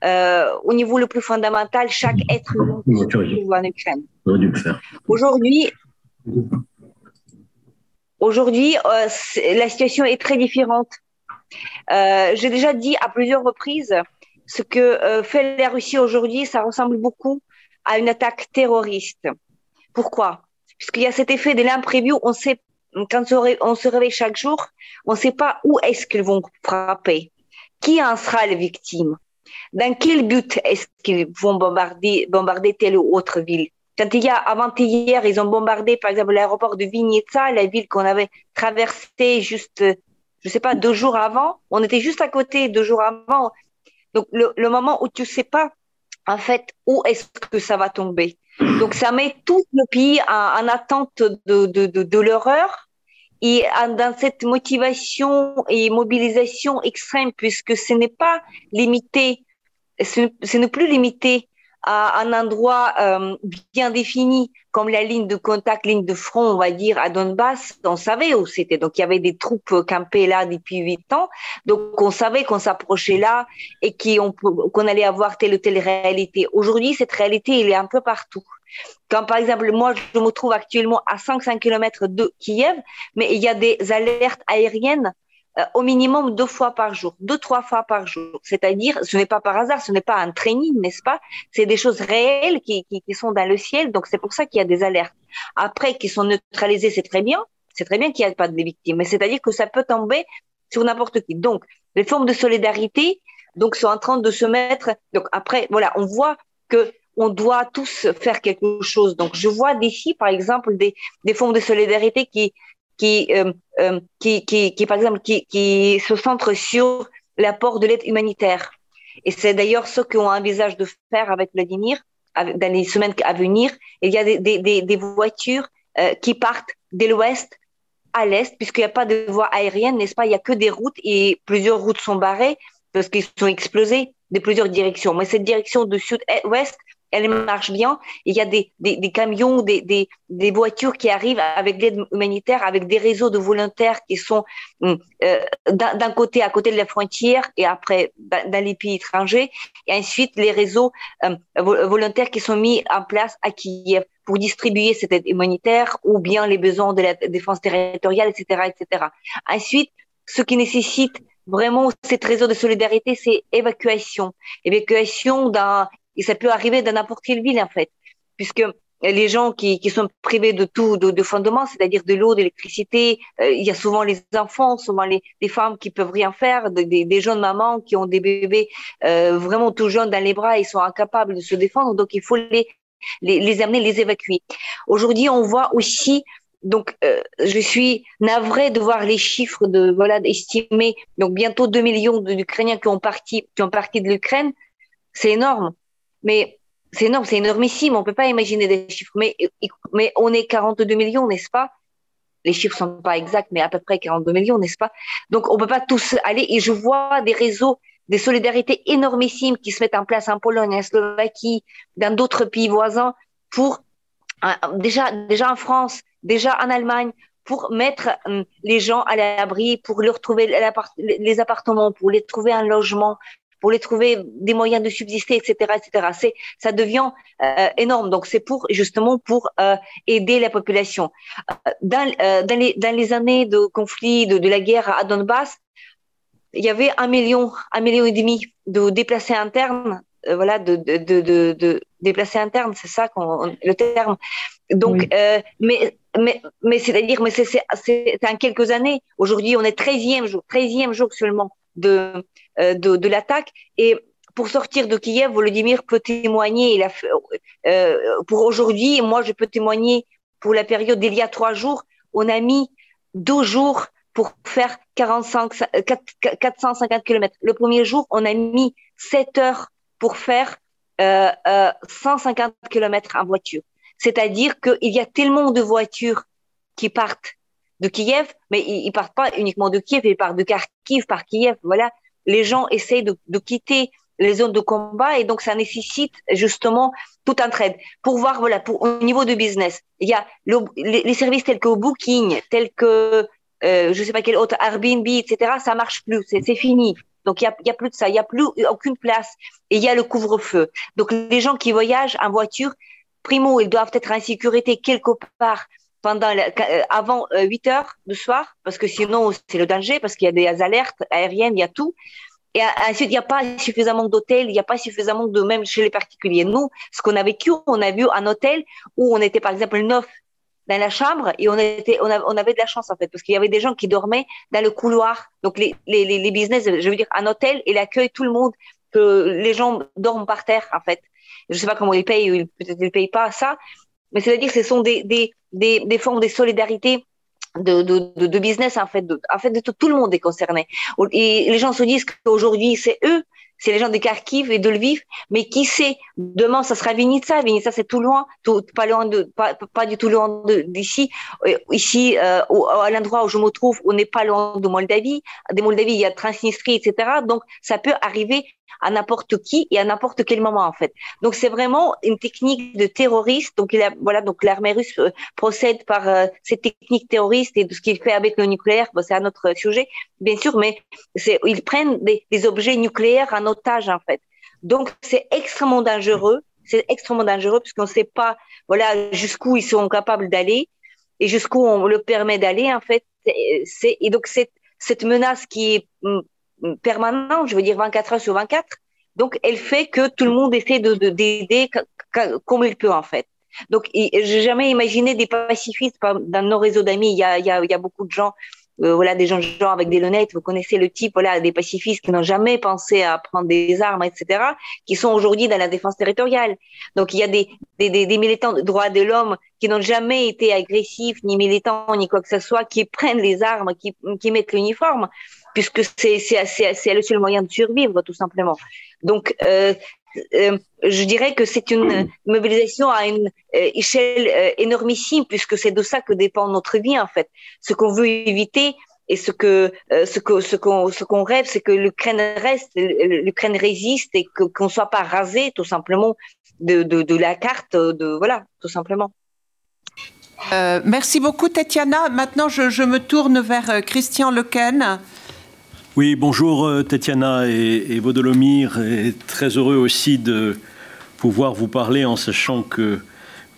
au niveau le plus fondamental, chaque être humain en Ukraine. Aujourd'hui, aujourd'hui, la situation est très différente. J'ai déjà dit à plusieurs reprises ce que fait la Russie aujourd'hui, ça ressemble beaucoup à une attaque terroriste. Pourquoi? Puisqu'il y a cet effet de l'imprévu, on sait, quand on se réveille chaque jour, on ne sait pas où est-ce qu'ils vont frapper. Qui en sera la victime Dans quel but est-ce qu'ils vont bombarder, bombarder telle ou autre ville? Quand il y a avant-hier, ils ont bombardé, par exemple, l'aéroport de Vignitsa, la ville qu'on avait traversée juste, je sais pas, deux jours avant. On était juste à côté deux jours avant. Donc, le, le moment où tu sais pas en fait, où est-ce que ça va tomber? Donc, ça met tout le pays en, attente de, de, de, de l'horreur et dans cette motivation et mobilisation extrême, puisque ce n'est pas limité, ce n'est plus limité à un endroit euh, bien défini, comme la ligne de contact, ligne de front, on va dire, à Donbass, on savait où c'était. Donc, il y avait des troupes campées là depuis huit ans. Donc, on savait qu'on s'approchait là et qu'on allait avoir telle ou telle réalité. Aujourd'hui, cette réalité, elle est un peu partout. Quand, par exemple, moi, je me trouve actuellement à 500 km de Kiev, mais il y a des alertes aériennes euh, au minimum deux fois par jour, deux, trois fois par jour. C'est-à-dire, ce n'est pas par hasard, ce n'est pas un training, n'est-ce pas? C'est des choses réelles qui, qui, qui, sont dans le ciel, donc c'est pour ça qu'il y a des alertes. Après, qui sont neutralisées, c'est très bien, c'est très bien qu'il n'y ait pas de victimes, mais c'est-à-dire que ça peut tomber sur n'importe qui. Donc, les formes de solidarité, donc, sont en train de se mettre. Donc, après, voilà, on voit que on doit tous faire quelque chose. Donc, je vois d'ici, par exemple, des, des formes de solidarité qui, qui, euh, euh, qui, qui, qui, par exemple, qui, qui se centre sur l'apport de l'aide humanitaire. Et c'est d'ailleurs ce qu'on envisage de faire avec Vladimir dans les semaines à venir. Il y a des, des, des voitures euh, qui partent de l'ouest à l'est, puisqu'il n'y a pas de voie aérienne, n'est-ce pas? Il n'y a que des routes et plusieurs routes sont barrées parce qu'ils sont explosés de plusieurs directions. Mais cette direction de sud-ouest elle marche bien. Il y a des, camions, des, voitures qui arrivent avec l'aide humanitaire, avec des réseaux de volontaires qui sont hum, euh, d'un côté à côté de la frontière et après dans les pays étrangers. Et ensuite, les réseaux hum, volontaires qui sont mis en place à Kiev pour distribuer cette aide humanitaire ou bien les besoins de la défense territoriale, etc., etc. Ensuite, ce qui nécessite vraiment cette réseau de solidarité, c'est évacuation. Évacuation d'un et ça peut arriver dans n'importe quelle ville, en fait, puisque les gens qui, qui sont privés de tout, de, de fondement, c'est-à-dire de l'eau, d'électricité, euh, il y a souvent les enfants, souvent les, les femmes qui peuvent rien faire, des, des jeunes mamans qui ont des bébés euh, vraiment tout jeunes dans les bras, ils sont incapables de se défendre, donc il faut les, les, les amener, les évacuer. Aujourd'hui, on voit aussi donc, euh, je suis navrée de voir les chiffres de voilà estimés. Donc, bientôt 2 millions d'Ukrainiens qui ont parti, qui ont parti de l'Ukraine. C'est énorme. Mais c'est énorme, c'est énormissime. On ne peut pas imaginer des chiffres. Mais, mais on est 42 millions, n'est-ce pas? Les chiffres ne sont pas exacts, mais à peu près 42 millions, n'est-ce pas? Donc, on ne peut pas tous aller. Et je vois des réseaux, des solidarités énormissimes qui se mettent en place en Pologne, en Slovaquie, dans d'autres pays voisins, pour euh, déjà, déjà en France, déjà en Allemagne, pour mettre hum, les gens à l'abri, pour leur trouver les appartements, pour les trouver un logement, pour les trouver des moyens de subsister, etc., etc. C'est, ça devient euh, énorme. Donc c'est pour justement pour euh, aider la population. Euh, dans, dans, les, dans les années de conflit, de, de la guerre à Donbass, il y avait un million, un million et demi de déplacés internes voilà, de, de, de, de, déplacés internes, c'est ça qu'on, le terme. Donc, euh, mais, mais, mais c'est-à-dire, mais c'est, c'est, en quelques années. Aujourd'hui, on est 13e jour, 13e jour seulement de, euh, de, de l'attaque. Et pour sortir de Kiev, Volodymyr peut témoigner. Il a, euh, pour aujourd'hui, moi, je peux témoigner pour la période d'il y a trois jours. On a mis deux jours pour faire 45, 450 km. Le premier jour, on a mis 7 heures pour faire euh, euh, 150 km en voiture. C'est-à-dire qu'il y a tellement de voitures qui partent de Kiev, mais ils, ne partent pas uniquement de Kiev, ils partent de Kharkiv par Kiev. Voilà, les gens essayent de, de quitter les zones de combat et donc ça nécessite justement toute entraide. Pour voir, voilà, pour, au niveau du business, il y a les, services tels que Booking, tels que, euh, je sais pas quel autre, Airbnb, etc., ça marche plus, c'est fini. Donc, il n'y a, a, plus de ça. Il n'y a plus aucune place. Et il y a le couvre-feu. Donc, les gens qui voyagent en voiture, primo, ils doivent être en sécurité quelque part pendant euh, avant 8 heures du soir, parce que sinon, c'est le danger, parce qu'il y a des alertes aériennes, il y a tout. Et ensuite, il n'y a pas suffisamment d'hôtels, il n'y a pas suffisamment de même chez les particuliers. Nous, ce qu'on a vécu, on a vu un hôtel où on était par exemple neuf dans la chambre et on était, on, on avait de la chance en fait parce qu'il y avait des gens qui dormaient dans le couloir. Donc les, les, les business, je veux dire, un hôtel, il accueille tout le monde, que les gens dorment par terre en fait. Je sais pas comment ils payent, peut-être ils payent pas ça, mais c'est-à-dire que ce sont des, des, des, des formes de solidarité de, de, de, business en fait en fait tout, le monde est concerné et les gens se disent qu'aujourd'hui c'est eux c'est les gens de Kharkiv et de Lviv, mais qui sait, demain, ça sera Vinitsa. Vinitsa, c'est tout loin, tout, pas loin de, pas, pas du tout loin d'ici. Euh, ici, euh, à l'endroit où je me trouve, on n'est pas loin de Moldavie. Des Moldavie, il y a Transnistrie, etc. Donc, ça peut arriver à n'importe qui et à n'importe quel moment en fait. Donc c'est vraiment une technique de terroriste. Donc il a, voilà, donc l'armée russe euh, procède par euh, cette technique terroriste et de ce qu'il fait avec le nucléaire, bon, c'est un autre sujet bien sûr, mais c'est ils prennent des, des, objets nucléaires en otage en fait. Donc c'est extrêmement dangereux. C'est extrêmement dangereux parce qu'on ne sait pas voilà jusqu'où ils sont capables d'aller et jusqu'où on le permet d'aller en fait. C'est et donc cette cette menace qui est mm, permanent, je veux dire 24 heures sur 24. Donc, elle fait que tout le monde essaie de d'aider comme il peut en fait. Donc, j'ai jamais imaginé des pacifistes dans nos réseaux d'amis. Il y a, y, a, y a beaucoup de gens euh, voilà, des gens avec des lunettes, vous connaissez le type, voilà, des pacifistes qui n'ont jamais pensé à prendre des armes, etc., qui sont aujourd'hui dans la défense territoriale. Donc il y a des, des, des, militants de droits de l'homme qui n'ont jamais été agressifs, ni militants, ni quoi que ce soit, qui prennent les armes, qui, qui mettent l'uniforme, puisque c'est le seul moyen de survivre, tout simplement. Donc euh, euh, je dirais que c'est une mobilisation à une euh, échelle énormissime, puisque c'est de ça que dépend notre vie, en fait. Ce qu'on veut éviter et ce que ce que ce qu'on ce qu'on rêve, c'est que l'Ukraine reste, l'Ukraine résiste et que qu'on soit pas rasé, tout simplement, de, de, la carte, de voilà, tout simplement. Merci beaucoup, Tatiana. Maintenant, je, je, me tourne vers Christian Lequen. Oui, bonjour euh, Tatiana et, et très heureux aussi de pouvoir vous parler en sachant que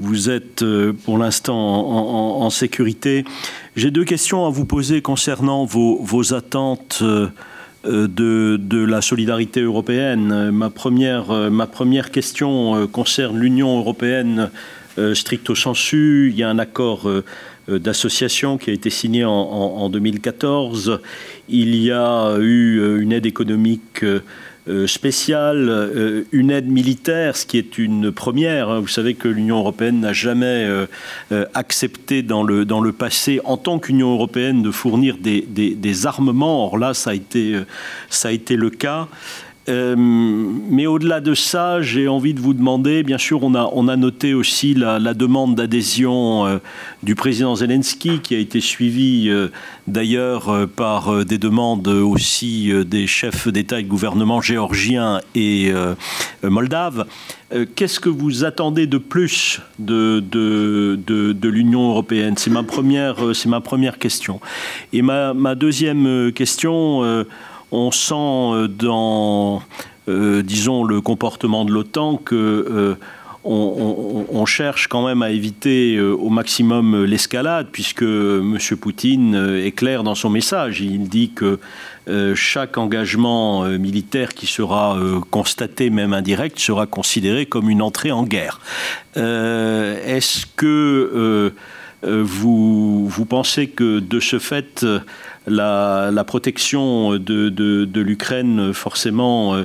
vous êtes euh, pour l'instant en, sécurité. J'ai deux questions à vous poser concernant vos, attentes euh, de, la solidarité européenne. Ma première question concerne l'Union européenne stricto sensu. Il y a un accord d'association qui a été signé en, en 2014 il y a eu euh, une aide économique euh, euh, spéciale, une aide militaire, ce qui est une première. Hein. Vous savez que l'Union européenne n'a jamais accepté dans le, dans le passé, en tant qu'Union européenne, de fournir des, des, des, armements. Or là, ça a été, ça a été le cas. Euh, mais au-delà de ça, j'ai envie de vous demander, bien sûr, on a, on a noté aussi la, demande d'adhésion euh, du président Zelensky, qui a été suivie euh, d'ailleurs par des demandes aussi des chefs d'État et de gouvernement géorgiens et moldaves. Qu'est-ce que vous attendez de plus de, de, de, de l'Union européenne? C'est ma, première, ma première question. Et ma, ma deuxième question on sent euh, dans, euh, disons, le comportement de l'OTAN que euh, on, cherche quand même à éviter au maximum l'escalade, puisque M. Poutine est clair dans son message. Il dit que chaque engagement militaire qui sera constaté, même indirect, sera considéré comme une entrée en guerre. Est-ce que vous, vous pensez que de ce fait, la, la protection de, l'Ukraine, forcément, euh,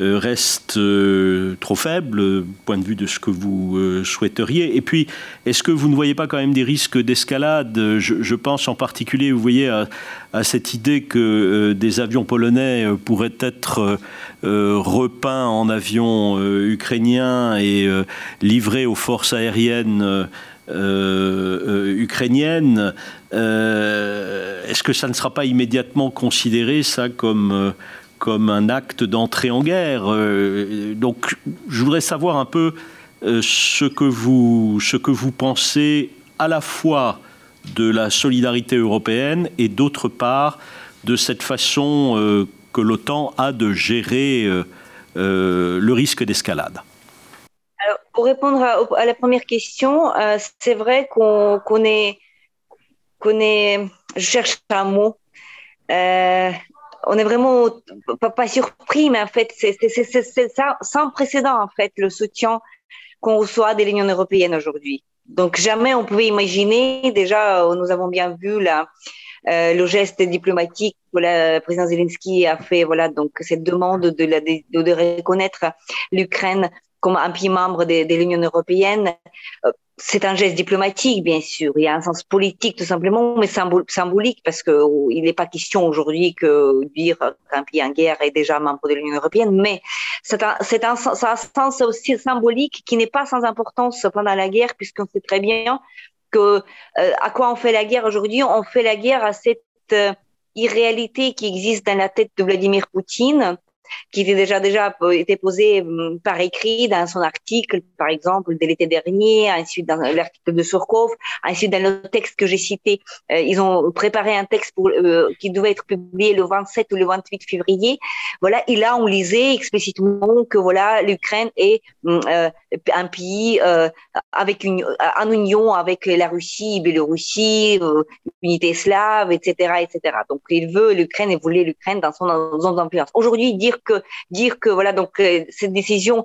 euh, reste euh, trop faible, point de vue de ce que vous souhaiteriez? Et puis, est-ce que vous ne voyez pas quand même des risques d'escalade? Je, pense en particulier, vous voyez, à, à cette idée que des avions polonais pourraient être repeints en avions ukrainiens et livrés aux forces aériennes euh, euh, ukrainienne, euh, est-ce que ça ne sera pas immédiatement considéré ça comme comme un acte d'entrée en guerre. donc, je voudrais savoir un peu ce que vous ce que vous pensez à la fois de la solidarité européenne et d'autre part de cette façon que l'OTAN a de gérer le risque d'escalade Alors, pour répondre à, la première question, c'est vrai qu'on est, qu'on est, je cherche un mot, on est vraiment pas, surpris, mais en fait, c'est sans précédent, en fait, le soutien qu'on reçoit de l'Union européenne aujourd'hui. Donc, jamais on pouvait imaginer, déjà, euh, nous avons bien vu là, euh, le geste diplomatique que le président Zelensky a fait, voilà, donc cette demande de, la, de, de reconnaître l'Ukraine comme un pays membre de, de l'Union européenne. Euh, c'est un geste diplomatique, bien sûr. Il y a un sens politique, tout simplement, mais symbolique, parce que oh, n'est pas question aujourd'hui que dire qu'un pays en guerre est déjà membre de l'Union européenne, mais c'est un, un, un, sens aussi symbolique qui n'est pas sans importance pendant la guerre, puisqu'on sait très bien que euh, à quoi on fait la guerre aujourd'hui? On fait la guerre à cette euh, irréalité qui existe dans la tête de Vladimir Poutine, qui était déjà déjà été posé hum, par écrit dans son article, par exemple, de l'été dernier, ensuite dans l'article de Surkov, ensuite dans le texte que j'ai cité, euh, ils ont préparé un texte euh, qui devait être publié le 27 ou le 28 février. Voilà, et là on lisait explicitement que voilà l'Ukraine est euh, un pays avec une en union avec la Russie, Biélorussie, unité slave, etc., etc. Donc il veut l'Ukraine et voulait l'Ukraine dans son zone d'influence. Aujourd'hui, dire que dire que voilà donc euh, cette décision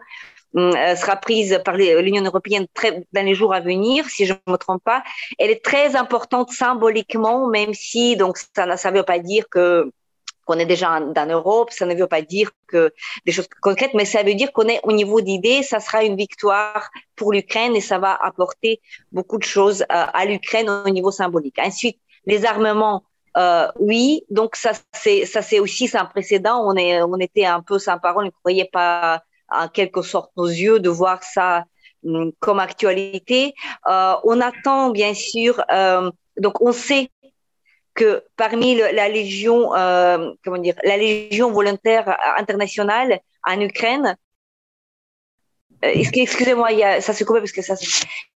hum, euh, sera prise par l'Union européenne dans les jours à venir, si je ne me trompe pas. Elle est très importante symboliquement, même si donc ça ne veut pas dire que qu'on est déjà dans l'Europe, ça ne veut pas dire que des choses concrètes, mais ça veut dire qu'on est au niveau d'idées, ça sera une victoire pour l'Ukraine et ça va apporter beaucoup de choses euh, à l'Ukraine au niveau symbolique. Ensuite, les armements, euh, oui, donc ça c'est ça c'est aussi un précédent. On est on était un peu sans parole, on ne croyait pas en quelque sorte nos yeux de voir ça hum, comme actualité. Euh, on attend bien sûr, euh, donc on sait que parmi la légion, euh, comment dire, la légion volontaire internationale en Ukraine, excusez-moi, ça se coupe parce que ça,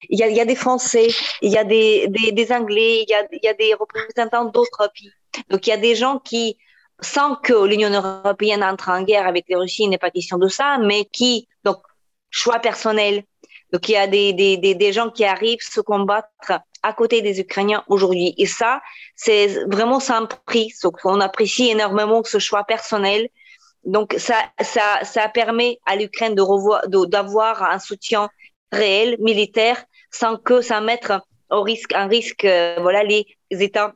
il y a, y a des Français, il y a des, Anglais, il y a, des représentants d'autres pays. Donc il y a des gens qui, sans que l'Union européenne entre en guerre avec la Russie, il n'est pas question de ça, mais qui, donc, choix personnel. Donc il y a des, des, gens qui arrivent se combattre à côté des Ukrainiens aujourd'hui. Et ça, c'est vraiment sans prix. On apprécie énormément ce choix personnel donc, ça, ça, ça permet à l'Ukraine de d'avoir un soutien réel, militaire, sans que ça mette au risque, un risque, euh, voilà, les États,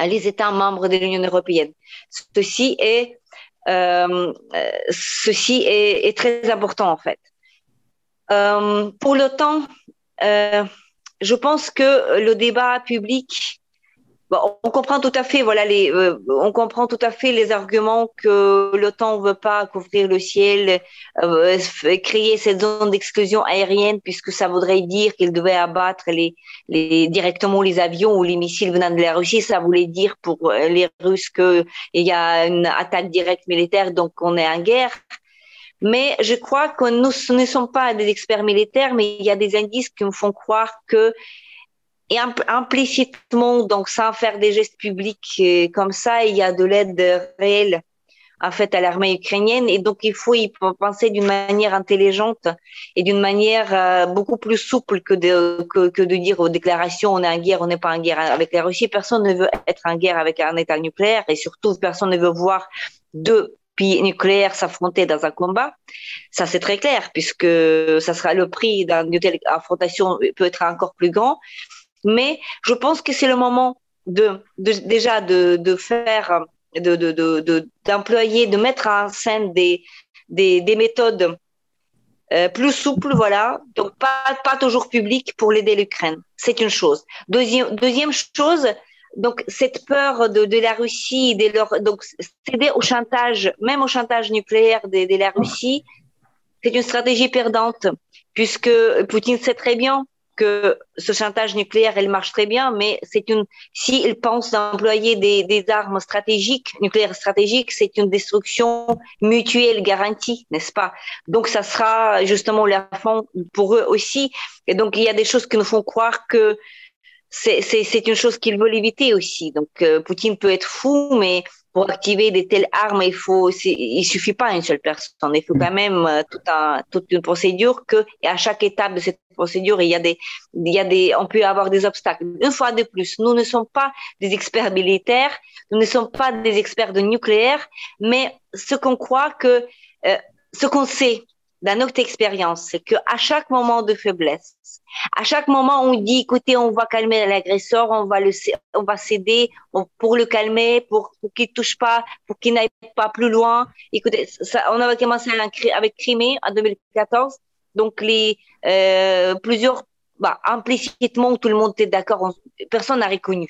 les États membres de l'Union européenne. Ceci est, euh, ceci est, très important, en fait. Euh, pour l'OTAN, euh, je pense que le débat public on comprend tout à fait, voilà, les, euh, on comprend tout à fait les arguments que l'OTAN ne veut pas couvrir le ciel, euh, créer cette zone d'exclusion aérienne, puisque ça voudrait dire qu'il devait abattre les, les, directement les avions ou les missiles venant de la Russie. Ça voulait dire pour euh, les Russes qu'il y a une attaque directe militaire, donc on est en guerre. Mais je crois que nous ne sommes pas des experts militaires, mais il y a des indices qui me font croire que et implicitement, donc sans faire des gestes publics euh, comme ça, il y a de l'aide réelle en fait à l'armée ukrainienne. Et donc il faut y penser d'une manière intelligente et d'une manière euh, beaucoup plus souple que de que, que, de dire aux déclarations on est en guerre on n'est pas en guerre avec la Russie. Personne ne veut être en guerre avec un État nucléaire et surtout personne ne veut voir deux pays nucléaires s'affronter dans un combat. Ça c'est très clair puisque ça sera le prix d'une telle affrontation peut être encore plus grand mais je pense que c'est le moment de, déjà de, faire, de, de, d'employer, de, mettre en scène des, des, des méthodes euh, plus souples, voilà. Donc pas, toujours publiques pour l'aider l'Ukraine. C'est une chose. Deuxième, chose, donc cette peur de, de la Russie, de leur, donc céder au chantage, même au chantage nucléaire de, de la Russie, c'est une stratégie perdante, puisque Poutine sait très bien que ce chantage nucléaire, elle marche très bien, mais c'est une, s'il pense d'employer des, des, armes stratégiques, nucléaires stratégiques, c'est une destruction mutuelle garantie, n'est-ce pas? Donc, ça sera justement la fin pour eux aussi. Et donc, il y a des choses qui nous font croire que c'est une chose qu'ils veulent éviter aussi. Donc, euh, Poutine peut être fou, mais pour activer des telles armes, il faut, il suffit pas une seule personne. Il faut quand même euh, un, toute une procédure que, et à chaque étape de cette procédure, il y a des, il y a des, on peut avoir des obstacles. Une fois de plus, nous ne sommes pas des experts militaires, nous ne sommes pas des experts de nucléaire, mais ce qu'on croit que, euh, ce qu'on sait dans notre expérience, c'est que à chaque moment de faiblesse, à chaque moment on dit, écoutez, on va calmer l'agresseur, on va le, on va céder pour le calmer, pour, pour qu'il touche pas, pour qu'il n'aille pas plus loin. Écoutez, ça, on avait commencé avec Crimée en 2014, donc les euh, plusieurs, bah, implicitement tout le monde était d'accord, personne n'a reconnu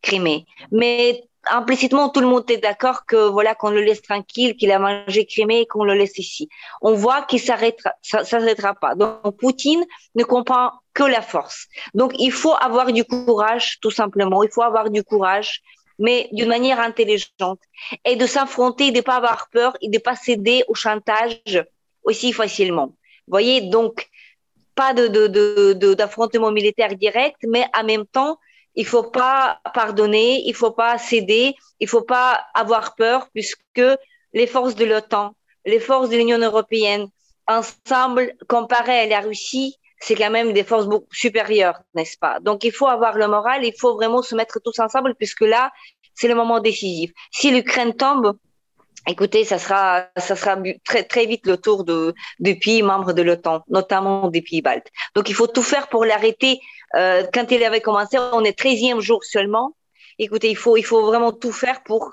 Crimée, mais implicitement, tout le monde est d'accord que voilà qu'on le laisse tranquille, qu'il a mangé Crimée, qu'on le laisse ici. On voit qu'il s'arrêtera, ça, s'arrêtera pas. Donc Poutine ne comprend que la force. Donc il faut avoir du courage, tout simplement. Il faut avoir du courage, mais d'une manière intelligente et de s'affronter, de pas avoir peur et de pas céder au chantage aussi facilement. Voyez, donc pas de, d'affrontement militaire direct, mais en même temps il faut pas pardonner, il faut pas céder, il faut pas avoir peur puisque les forces de l'OTAN, les forces de l'Union européenne, ensemble, comparées à la Russie, c'est quand même des forces supérieures, n'est-ce pas? Donc il faut avoir le moral, il faut vraiment se mettre tous ensemble puisque là, c'est le moment décisif. Si l'Ukraine tombe, Écoutez, ça sera, ça sera très, très vite le tour de, des pays membres de l'OTAN, notamment des pays baltes. Donc, il faut tout faire pour l'arrêter. Euh, quand il avait commencé, on est 13e jour seulement. Écoutez, il faut, il faut vraiment tout faire pour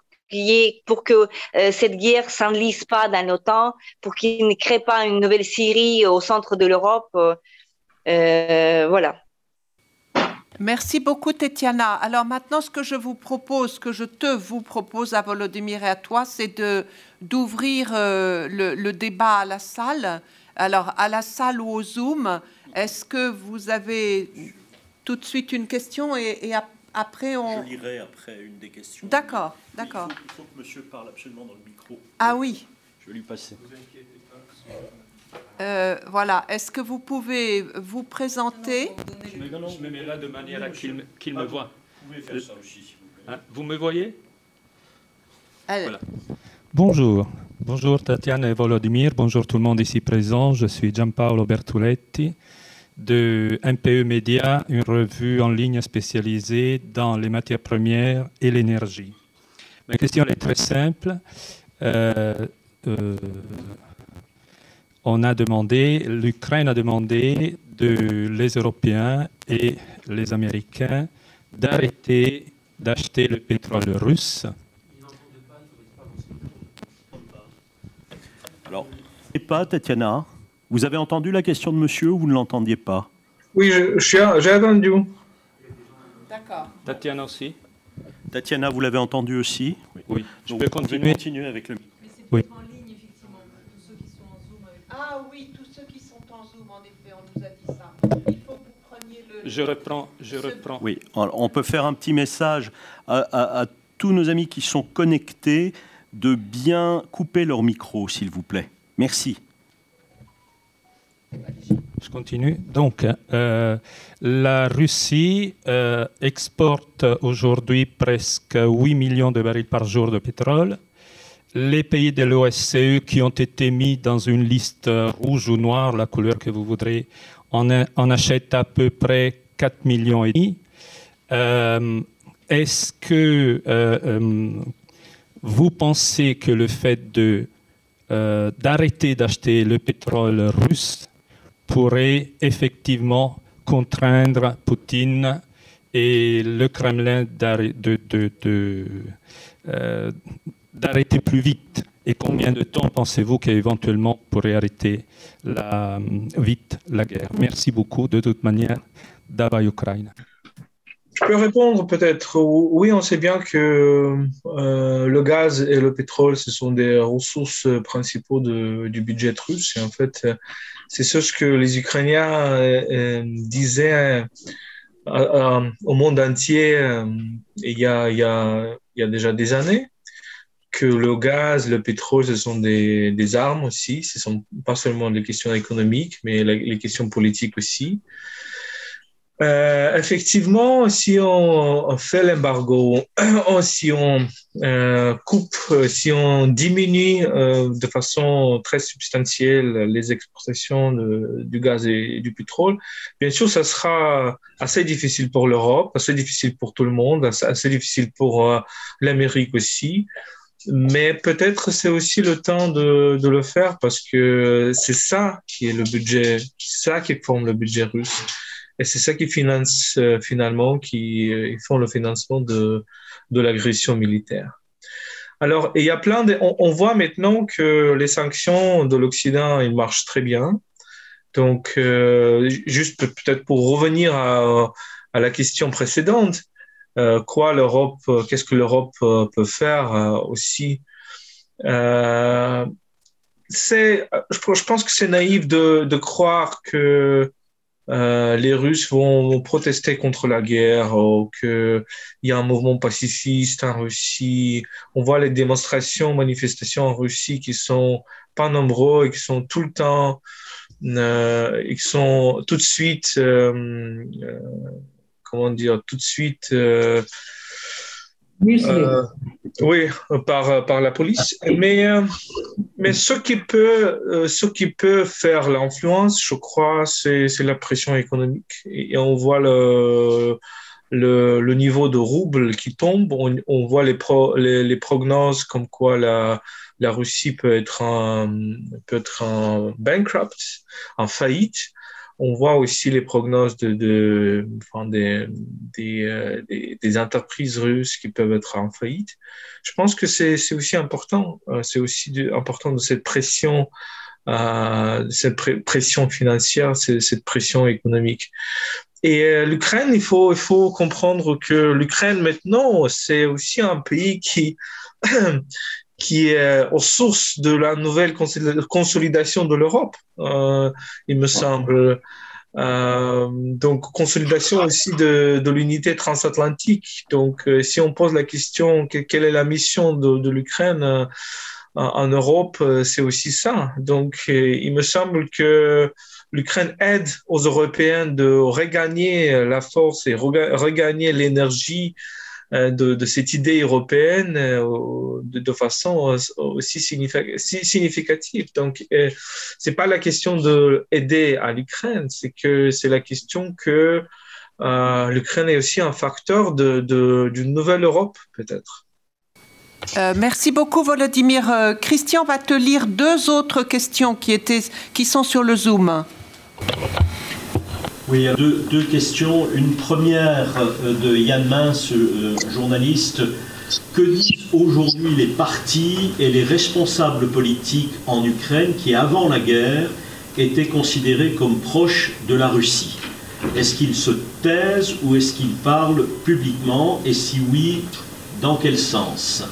pour que euh, cette guerre s'enlise pas dans l'OTAN, pour qu'il ne crée pas une nouvelle Syrie au centre de l'Europe. Euh, voilà. Merci beaucoup, Tetiana. Alors maintenant, ce que je vous propose, ce que je te vous propose à Volodymyr et à toi, c'est de d'ouvrir le, débat à la salle. Alors, à la salle ou au Zoom, est-ce que vous avez tout de suite une question et, après on... Je lirai après une des questions. D'accord, d'accord. Il, faut que monsieur parle absolument dans le micro. Ah oui. Je vais lui passer. Euh, voilà. Est-ce que vous pouvez vous présenter? Non, non, je me mets là de manière à qu'il me ah, voit. Vous pouvez faire ça aussi, hein, vous me voyez? Voilà. Bonjour. Bonjour Tatiana et Volodymyr. Bonjour tout le monde ici présent. Je suis Gianpaolo Bertuletti de MPE Media, une revue en ligne spécialisée dans les matières premières et l'énergie. Ma question est très simple. Euh, euh, on a demandé, l'Ukraine a demandé de les Européens et les Américains d'arrêter d'acheter le pétrole russe. Alors, pas, Tatiana, vous avez entendu la question de monsieur ou vous ne l'entendiez pas? Oui, j'ai entendu. D'accord. Tatiana aussi Tatiana, vous l'avez entendu aussi? Oui. Je peux continuer. continuer avec le. Oui. Ah oui, tous ceux qui sont en Zoom, en effet, on nous a dit ça. Il faut que vous preniez le... Je reprends, je reprends. Oui, on peut faire un petit message à, tous nos amis qui sont connectés de bien couper leur micro, s'il vous plaît. Merci. Je continue. Donc, euh, la Russie euh, exporte aujourd'hui presque 8 millions de barils par jour de pétrole les pays de l'OSCE qui ont été mis dans une liste rouge ou noire, la couleur que vous voudrez, en, achètent à peu près 4 millions et demi. Euh, est-ce que vous pensez que le fait d'arrêter d'acheter le pétrole russe pourrait effectivement contraindre Poutine et le Kremlin de d'arrêter plus vite Et combien de temps pensez-vous qu'éventuellement pourrait arrêter la, vite la guerre? Merci beaucoup. De toute manière, Dava Ukraine. Je peux répondre peut-être. Oui, on sait bien que euh, le gaz et le pétrole, ce sont des ressources principaux du budget russe. Et en fait, c'est ce que les Ukrainiens euh, euh, disaient au monde entier il y, a, il, y a, il y a déjà des années que le gaz, le pétrole, ce sont des, des armes aussi. Ce sont pas seulement des questions économiques, mais les questions politiques aussi. Euh, effectivement, si on, fait l'embargo, si on euh, coupe, si on diminue euh, de façon très substantielle les exportations du gaz et du pétrole, bien sûr, ça sera assez difficile pour l'Europe, assez difficile pour tout le monde, assez, difficile pour l'Amérique aussi. Mais peut-être c'est aussi le temps de, de, le faire parce que c'est ça qui est le budget, ça qui forme le budget russe. Et c'est ça qui finance euh, finalement, qui euh, font le financement de, l'agression militaire. Alors, il y a plein de, on, voit maintenant que les sanctions de l'Occident, ils marchent très bien. Donc, euh, juste peut-être pour revenir à, la question précédente, quoi l'Europe, qu'est-ce que l'Europe peut faire aussi? C'est, je, pense que c'est naïf de croire que euh, les Russes vont, protester contre la guerre, ou qu'il y a un mouvement pacifiste en Russie. On voit les démonstrations, manifestations en Russie qui sont pas nombreux et qui sont tout le temps, euh, qui sont tout de suite, euh, euh comment dire, tout de suite euh, oui, par, par la police. Mais, euh, mais ce, qui peut, euh, ce qui peut faire l'influence, je crois, c'est la pression économique. Et, on voit le, le, le, niveau de rouble qui tombe. On, on voit les, pro, les, les, comme quoi la, la Russie peut être un, peut bankrupt, en faillite on voit aussi les prognoses de, de euh, des, entreprises russes qui peuvent être en faillite. Je pense que c'est aussi important. Euh, c'est aussi important de cette pression, euh, cette pression financière, cette pression économique. Et l'Ukraine, il faut, il faut comprendre que l'Ukraine maintenant, c'est aussi un pays qui qui est aux sources de la nouvelle consolidation de l'Europe, euh, il me semble. Euh, donc, consolidation aussi de, de l'unité transatlantique. Donc, euh, si on pose la question quelle est la mission de, de l'Ukraine en Europe, c'est aussi ça. Donc, il me semble que l'Ukraine aide aux Européens de regagner la force et regagner l'énergie de, de, cette idée européenne euh, de, façon aussi significative. Donc, euh, c'est pas la question de aider à l'Ukraine, c'est que c'est la question que euh, l'Ukraine est aussi un facteur d'une de, nouvelle Europe, peut-être. Euh, merci beaucoup, Volodymyr. Euh, Christian va te lire deux autres questions qui, étaient, qui sont sur le Zoom. Oui, deux, questions. Une première euh, de Yann Mince, euh, journaliste. Que disent aujourd'hui les partis et les responsables politiques en Ukraine qui, avant la guerre, étaient considérés comme proches de la Russie? Est-ce qu'ils se taisent ou est-ce qu'ils parlent publiquement? Et si oui, dans quel sens?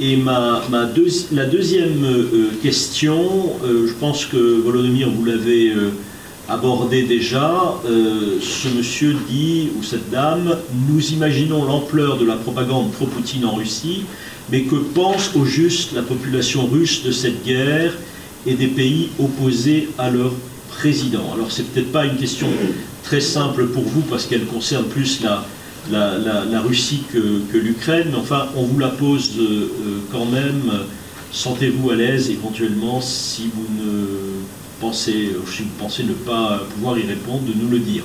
Et ma, ma deux, la deuxième euh, question, je pense que Volodymyr, vous l'avez abordé déjà, euh, ce monsieur dit, ou cette dame, nous imaginons l'ampleur de la propagande pro-Poutine en Russie, mais que pense au juste la population russe de cette guerre et des pays opposés à leur président? Alors c'est peut-être pas une question très simple pour vous parce qu'elle concerne plus la, la, Russie que, l'Ukraine, mais enfin on vous la pose euh, quand même. Sentez-vous à l'aise éventuellement si vous ne pensez, si vous pensez ne pas pouvoir y répondre, de nous le dire.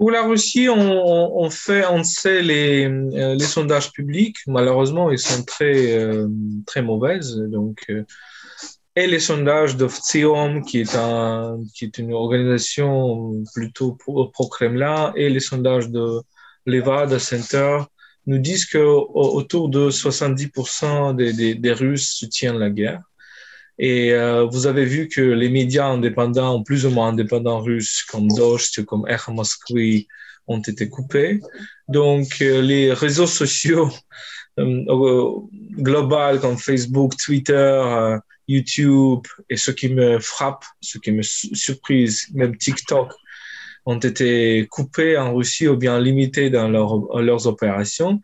Pour la Russie, on, fait, on sait les, euh, les sondages publics. Malheureusement, ils sont très, euh, très mauvaises. Donc, euh, et les sondages d'Oftsiom, qui est un, qui est une organisation plutôt pro-Kremlin, et les sondages de Levada Center nous disent que autour de 70% des, des, des Russes soutiennent la guerre. Et euh, vous avez vu que les médias indépendants, plus ou moins indépendants russes, comme Dost, comme Echo Moskvi, ont été coupés. Donc, euh, les réseaux sociaux euh, globaux comme Facebook, Twitter, euh, YouTube, et ce qui me frappe, ce qui me surprise, même TikTok, ont été coupés en Russie ou bien limités dans leur, leurs opérations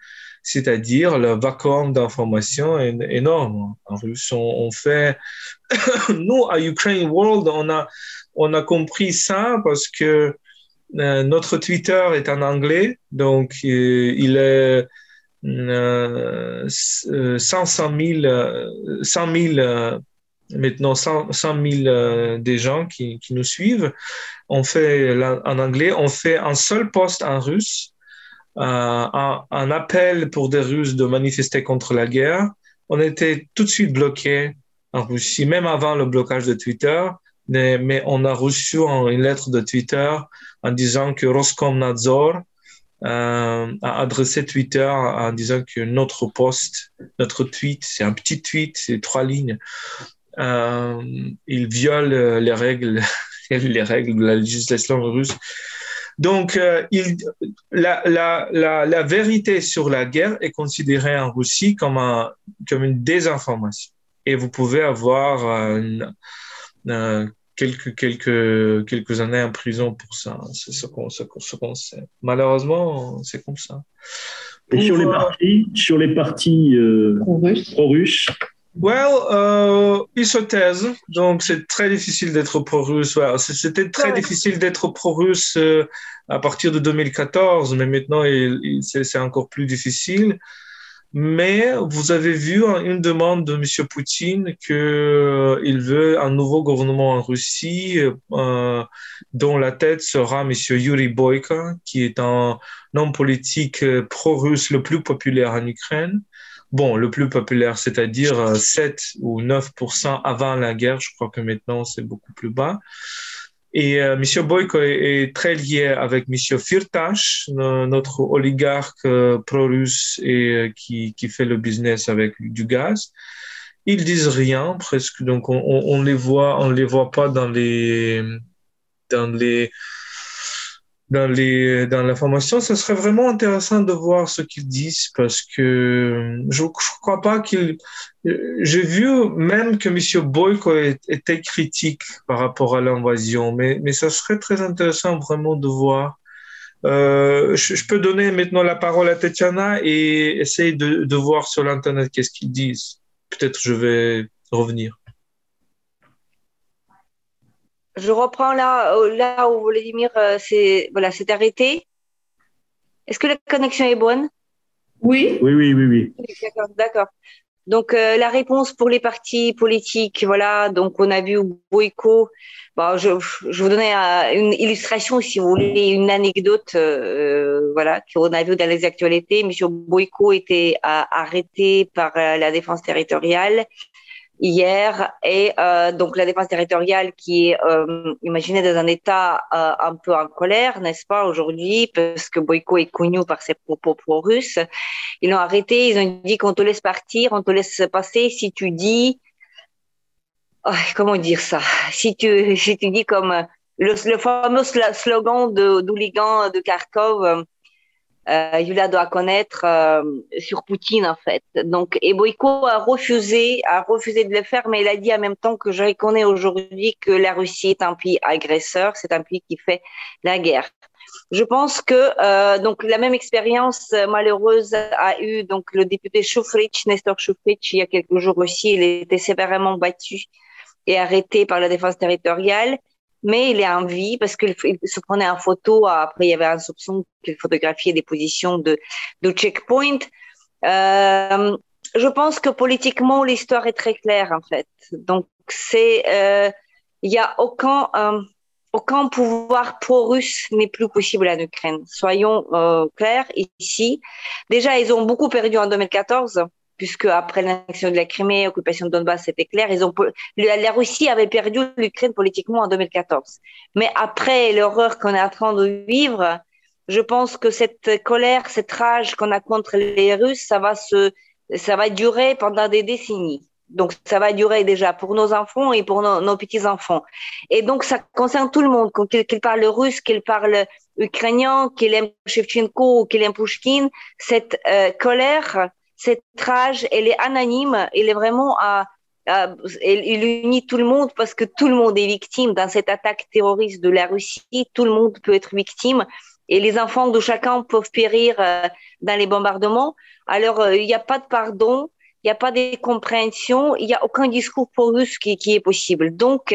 c'est-à-dire le vacuum d'information est énorme. En russe, on, fait, nous à Ukraine World, on a, on a compris ça parce que notre Twitter est en anglais, donc il est 500 000, 100 000 maintenant 100, 000 des gens qui, qui, nous suivent. On fait en anglais, on fait un seul post en russe, un, un, appel pour des Russes de manifester contre la guerre. On était tout de suite bloqué en Russie, même avant le blocage de Twitter. Mais, mais on a reçu une lettre de Twitter en disant que Roskomnadzor euh, a adressé Twitter en disant que notre post, notre tweet, c'est un petit tweet, c'est trois lignes, euh, il viole les règles, les règles de la législation russe. Donc, euh, il, la, la, la, la, vérité sur la guerre est considérée en Russie comme, un, comme une désinformation. Et vous pouvez avoir une, euh, quelques, quelques, quelques années en prison pour ça. C'est ce qu'on ce sait. Malheureusement, c'est comme ça. Et sur les partis, sur les partis euh, pro-russes Well, euh, ils se taisent, donc c'est très difficile d'être pro-russe. C'était très difficile d'être pro-russe euh, à partir de 2014, mais maintenant c'est encore plus difficile. Mais vous avez vu une demande de M. Poutine qu'il euh, veut un nouveau gouvernement en Russie euh, dont la tête sera M. Yuri Boyka, qui est un homme politique pro-russe le plus populaire en Ukraine. Bon, le plus populaire, c'est-à-dire 7 ou 9% avant la guerre. Je crois que maintenant, c'est beaucoup plus bas. Et euh, M. Boyko est, très lié avec M. Firtash, notre oligarque euh, pro-russe et euh, qui, qui, fait le business avec du gaz. Ils disent rien presque, donc on, on, les voit, on les voit pas dans les dans les dans les dans l'information. Ce serait vraiment intéressant de voir ce qu'ils disent parce que je ne crois pas qu'ils j'ai vu même que M. Boyko était critique par rapport à l'invasion, mais, mais ça serait très intéressant vraiment de voir. Euh, je, peux donner maintenant la parole à Tetiana et essayer de, de voir sur l'Internet qu'est-ce qu'ils disent. Peut-être je vais revenir. Je reprends là, là où Vladimir euh, s'est voilà, arrêté. Est-ce que la connexion est bonne? Oui. Oui, oui, oui, oui. D'accord, d'accord. Donc euh, la réponse pour les partis politiques, voilà. Donc on a vu Boyko. Bon, je, je vous euh, une illustration, si vous voulez, une anecdote, euh, voilà, qu'on a vu dans les actualités. Monsieur Boyko était arrêté par la défense territoriale hier et euh, donc la défense territoriale qui est euh, imaginée dans un état euh, un peu en colère, n'est-ce pas, aujourd'hui, parce que Boyko est connu par ses propos pro-russes. Ils l'ont arrêté, ils ont dit qu'on te laisse partir, on te laisse passer si tu dis, oh, comment dire ça, si tu, si tu dis comme le, le fameux slogan de d'Ouligan de Kharkov, euh, Yulia doit connaître euh, sur Poutine en fait. Donc, et Boyko a refusé, a refusé de le faire, mais il a dit en même temps que je reconnais aujourd'hui que la Russie est un pays agresseur, c'est un pays qui fait la guerre. Je pense que euh, donc la même expérience malheureuse a eu donc le député Shufrich, Nestor Shufrich, il y a quelques jours aussi, il était sévèrement battu et arrêté par la défense territoriale mais il est en vie parce qu'il se prenait en photo. Après, il y avait un soupçon qu'il photographiait des positions de, de checkpoint. Euh, je pense que politiquement, l'histoire est très claire, en fait. Donc, c'est, euh, il n'y a aucun, euh, aucun pouvoir pro-russe n'est plus possible en Ukraine. Soyons euh, clairs ici. Déjà, ils ont beaucoup perdu en 2014 puisque après l'annexion de la Crimée, l'occupation de Donbass, c'était clair. Ils ont, la Russie avait perdu l'Ukraine politiquement en 2014. Mais après l'horreur qu'on est en train de vivre, je pense que cette colère, cette rage qu'on a contre les Russes, ça va se, ça va durer pendant des décennies. Donc, ça va durer déjà pour nos enfants et pour nos, petits-enfants. Et donc, ça concerne tout le monde, qu'ils parlent russe, qu'ils parlent ukrainien, qu'ils aiment Shevchenko ou qu'ils aiment Pushkin. Cette euh, colère, cette rage, elle est anonyme, elle est vraiment à, elle, unit tout le monde parce que tout le monde est victime dans cette attaque terroriste de la Russie. Tout le monde peut être victime et les enfants de chacun peuvent périr euh, dans les bombardements. Alors, euh, il n'y a pas de pardon, il n'y a pas de compréhension, il n'y a aucun discours pour russe qui, qui, est possible. Donc,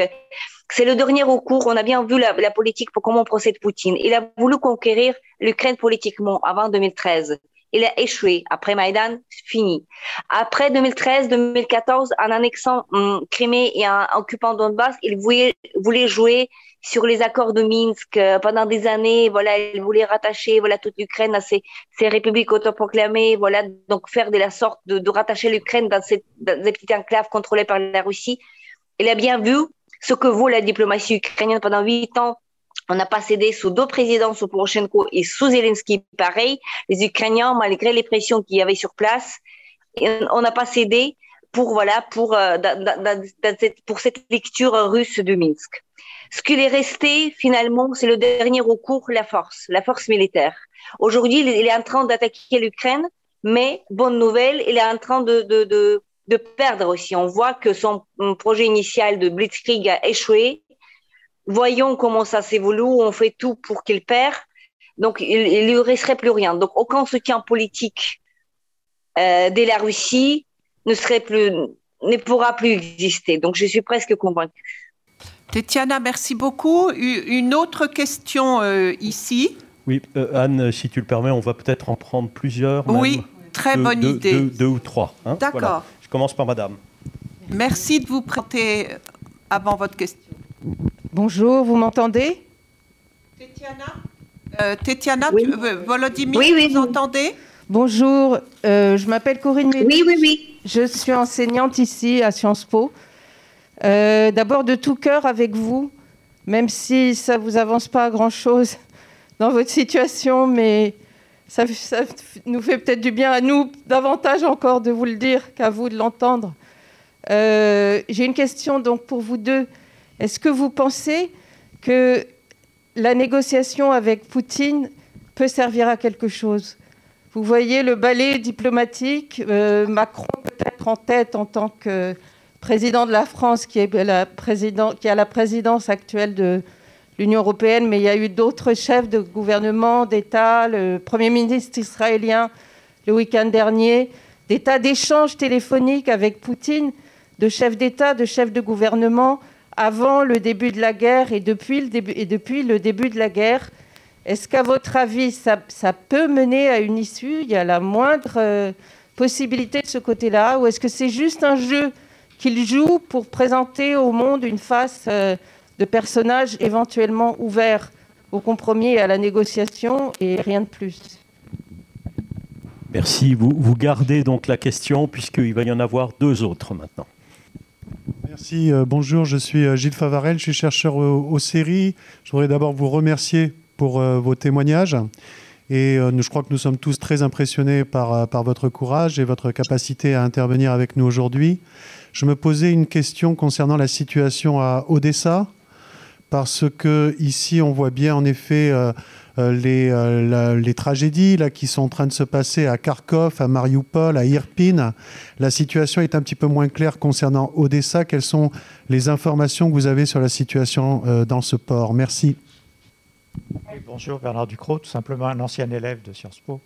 c'est le dernier recours. On a bien vu la, la, politique pour comment procède Poutine. Il a voulu conquérir l'Ukraine politiquement avant 2013. Il a échoué. Après Maïdan, fini. Après 2013-2014, en annexant hum, Crimée et en occupant Donbass, il voulait, voulait jouer sur les accords de Minsk euh, pendant des années. Voilà, il voulait rattacher voilà toute l'Ukraine à ces, ces républiques autoproclamées. Voilà, donc faire de la sorte de, de rattacher l'Ukraine dans, ces, dans ces petites enclaves contrôlées par la Russie. Il a bien vu ce que vaut la diplomatie ukrainienne pendant huit ans. On n'a pas cédé sous deux présidents, sous Poroshenko et sous Zelensky, pareil. Les Ukrainiens, malgré les pressions qu'il y avait sur place, on n'a pas cédé pour voilà pour euh, pour cette lecture russe de Minsk. Ce qu'il est resté finalement, c'est le dernier recours, la force, la force militaire. Aujourd'hui, il est en train d'attaquer l'Ukraine, mais bonne nouvelle, il est en train de, de, de, de perdre aussi. On voit que son projet initial de Blitzkrieg a échoué. Voyons comment ça s'évolue. On fait tout pour qu'il perde. Donc, il ne lui resterait plus rien. Donc, aucun soutien politique euh, de la Russie ne serait plus, ne pourra plus exister. Donc, je suis presque convaincue. Tetiana, merci beaucoup. Une autre question euh, ici. Oui, euh, Anne, si tu le permets, on va peut-être en prendre plusieurs. Oui, très bonne idée. Deux, ou trois. Hein. D'accord. Je commence par Madame. Merci de vous prêter avant votre question. Bonjour, vous m'entendez? Tetiana? Euh, Tetiana, Volodymyr, oui, vous entendez? Bonjour, je m'appelle Corinne Oui, oui, oui. Je suis enseignante ici à Sciences Po. Euh, d'abord de tout cœur avec vous, même si ça ne vous avance pas grand-chose dans votre situation, mais ça, nous fait peut-être du bien à nous, davantage encore de vous le dire qu'à vous de l'entendre. Euh, j'ai une question donc pour vous deux. Est-ce que vous pensez que la négociation avec Poutine peut servir à quelque chose? Vous voyez le ballet diplomatique, euh, Macron peut-être en tête en tant que président de la France qui, a la présidence actuelle de l'Union européenne, mais il y a eu d'autres chefs de gouvernement, d'État, le Premier ministre israélien le week-end dernier, des tas d'échanges téléphoniques avec Poutine, de chefs d'État, de chefs de gouvernement, avant le début de la guerre et depuis le début, et depuis le début de la guerre. Est-ce qu'à votre avis, ça, peut mener à une issue? Il y a la moindre euh, possibilité de ce côté-là? Ou est-ce que c'est juste un jeu qu'il joue pour présenter au monde une face euh, de personnage éventuellement ouvert au compromis et à la négociation et rien de plus? Merci. Vous gardez donc la question puisqu'il va y en avoir deux autres maintenant. Merci. Euh, bonjour, je suis euh, Gilles Favarel, je suis chercheur au, séries. Je voudrais d'abord vous remercier pour vos témoignages. Et je crois que nous sommes tous très impressionnés par, par votre courage et votre capacité à intervenir avec nous aujourd'hui. Je me posais une question concernant la situation à Odessa, parce que ici on voit bien en effet euh, euh, les, euh, les, tragédies là, qui sont en train de se passer à Kharkov, à Mariupol, à Irpin. La situation est un petit peu moins claire concernant Odessa. Quelles sont les informations que vous avez sur la situation dans ce port? Merci. bonjour, Bernard Ducrot, tout simplement un ancien élève de Sciences Po.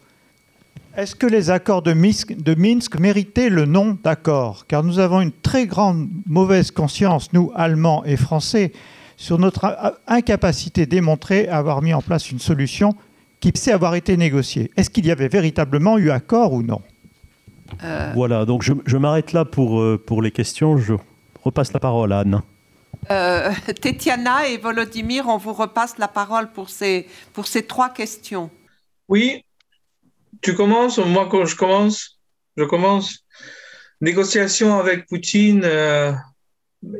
Est-ce que les accords de Minsk, de Minsk méritaient le nom d'accord? Car nous avons une très grande mauvaise conscience, nous, Allemands et Français, sur notre incapacité démontrée à avoir mis en place une solution qui sait avoir été négociée. Est-ce qu'il y avait véritablement eu accord ou non? Euh. Voilà, donc je, m'arrête là pour, euh, pour les questions. Je repasse la parole à Anne. Euh, Tetiana et Volodymyr, on vous repasse la parole pour ces, pour ces trois questions. Oui, tu commences, moi quand je commence, je commence. Négociation avec Poutine, euh,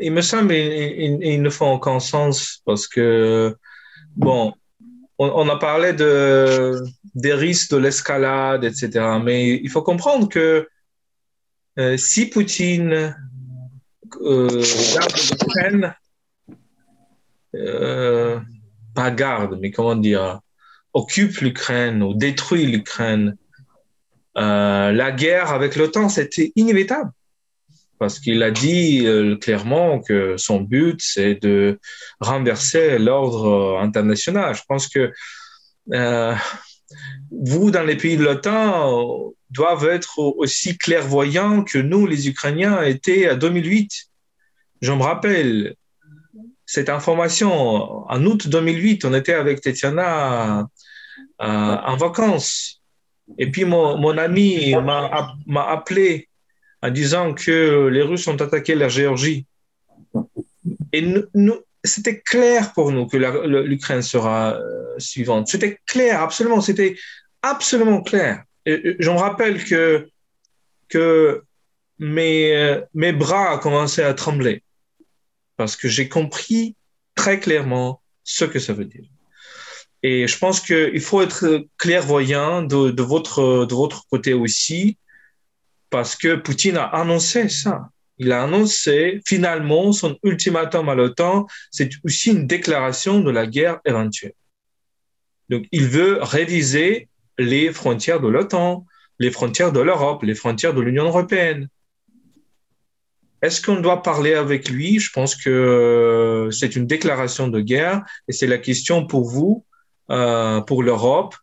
il me semble qu'il ne font aucun sens parce que, bon, on, a parlé de, des risques de l'escalade, etc. Mais il faut comprendre que euh, si Poutine euh, garde l'Ukraine, pas garde, mais comment dire, occupe l'Ukraine ou détruit l'Ukraine, euh, la guerre avec l'OTAN, c'était inévitable. Parce qu'il a dit euh, clairement que son but, c'est de renverser l'ordre international. Je pense que euh, vous, dans les pays de l'OTAN, doivent être aussi clairvoyants que nous, les Ukrainiens, étaient à 2008. Je me rappelle, cette information. En août 2008, on était avec Tetiana en vacances. Et puis mon, mon ami m'a appelé en disant que les Russes ont attaqué la Géorgie. Et c'était clair pour nous que l'Ukraine sera euh, suivante. C'était clair, absolument. C'était absolument clair. je me rappelle que, mes, euh, mes bras commencé à trembler parce que j'ai compris très clairement ce que ça veut dire. Et je pense qu'il faut être clairvoyant de, votre, de votre côté aussi, parce que Poutine a annoncé ça. Il a annoncé finalement son ultimatum à l'OTAN, c'est aussi une déclaration de la guerre éventuelle. Donc il veut réviser les frontières de l'OTAN, les frontières de l'Europe, les frontières de l'Union européenne. Est-ce qu'on doit parler avec lui? Je pense que euh, c'est une déclaration de guerre et c'est la question pour vous, euh, pour l'Europe.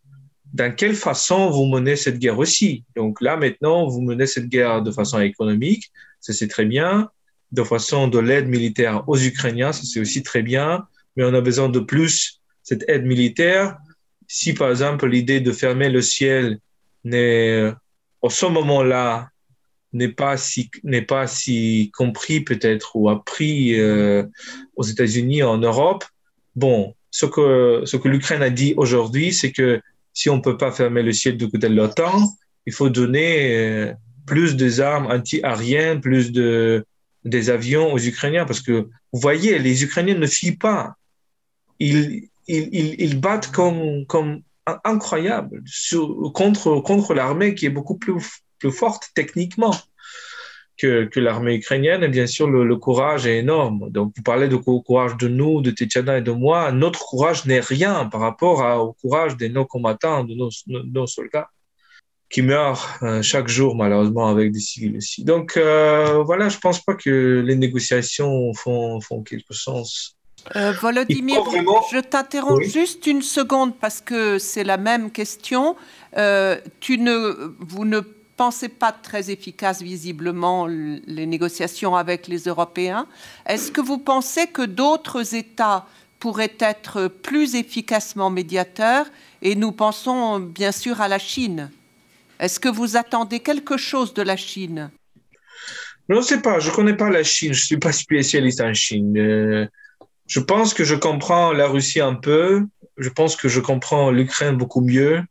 Dans quelle façon vous menez cette guerre aussi? Donc là, maintenant, vous menez cette guerre de façon économique, ça c'est très bien. De façon de l'aide militaire aux Ukrainiens, ça c'est aussi très bien. Mais on a besoin de plus cette aide militaire. Si par exemple l'idée de fermer le ciel n'est, au ce moment-là, n'est pas si n'est pas si compris peut-être ou appris euh, aux États-Unis en Europe. Bon, ce que ce que l'Ukraine a dit aujourd'hui, c'est que si on peut pas fermer le ciel du de l'OTAN, il faut donner euh, plus des armes anti-aériennes, plus de des avions aux Ukrainiens parce que vous voyez, les Ukrainiens ne fuient pas. Ils battent comme comme incroyable contre l'armée qui est beaucoup plus forte techniquement que, que l'armée ukrainienne. Et bien sûr, le, courage est énorme. Donc, vous parlez de courage de nous, de Tetiana et de moi. Notre courage n'est rien par rapport au courage de nos combattants, de nos, nos soldats qui meurent euh, chaque jour, malheureusement, avec des civils aussi. Donc, euh, voilà, je pense pas que les négociations font, font quelque sens. Euh, Volodymyr, je t'interromps juste une seconde parce que c'est la même question. Tu ne, vous ne pensez pas très efficaces visiblement les négociations avec les Européens. Est-ce que vous pensez que d'autres États pourraient être plus efficacement médiateurs? Et nous pensons bien sûr à la Chine. Est-ce que vous attendez quelque chose de la Chine? Je ne sais pas, je ne connais pas la Chine, je ne suis pas spécialiste en Chine. Euh, je pense que je comprends la Russie un peu, je pense que je comprends l'Ukraine beaucoup mieux.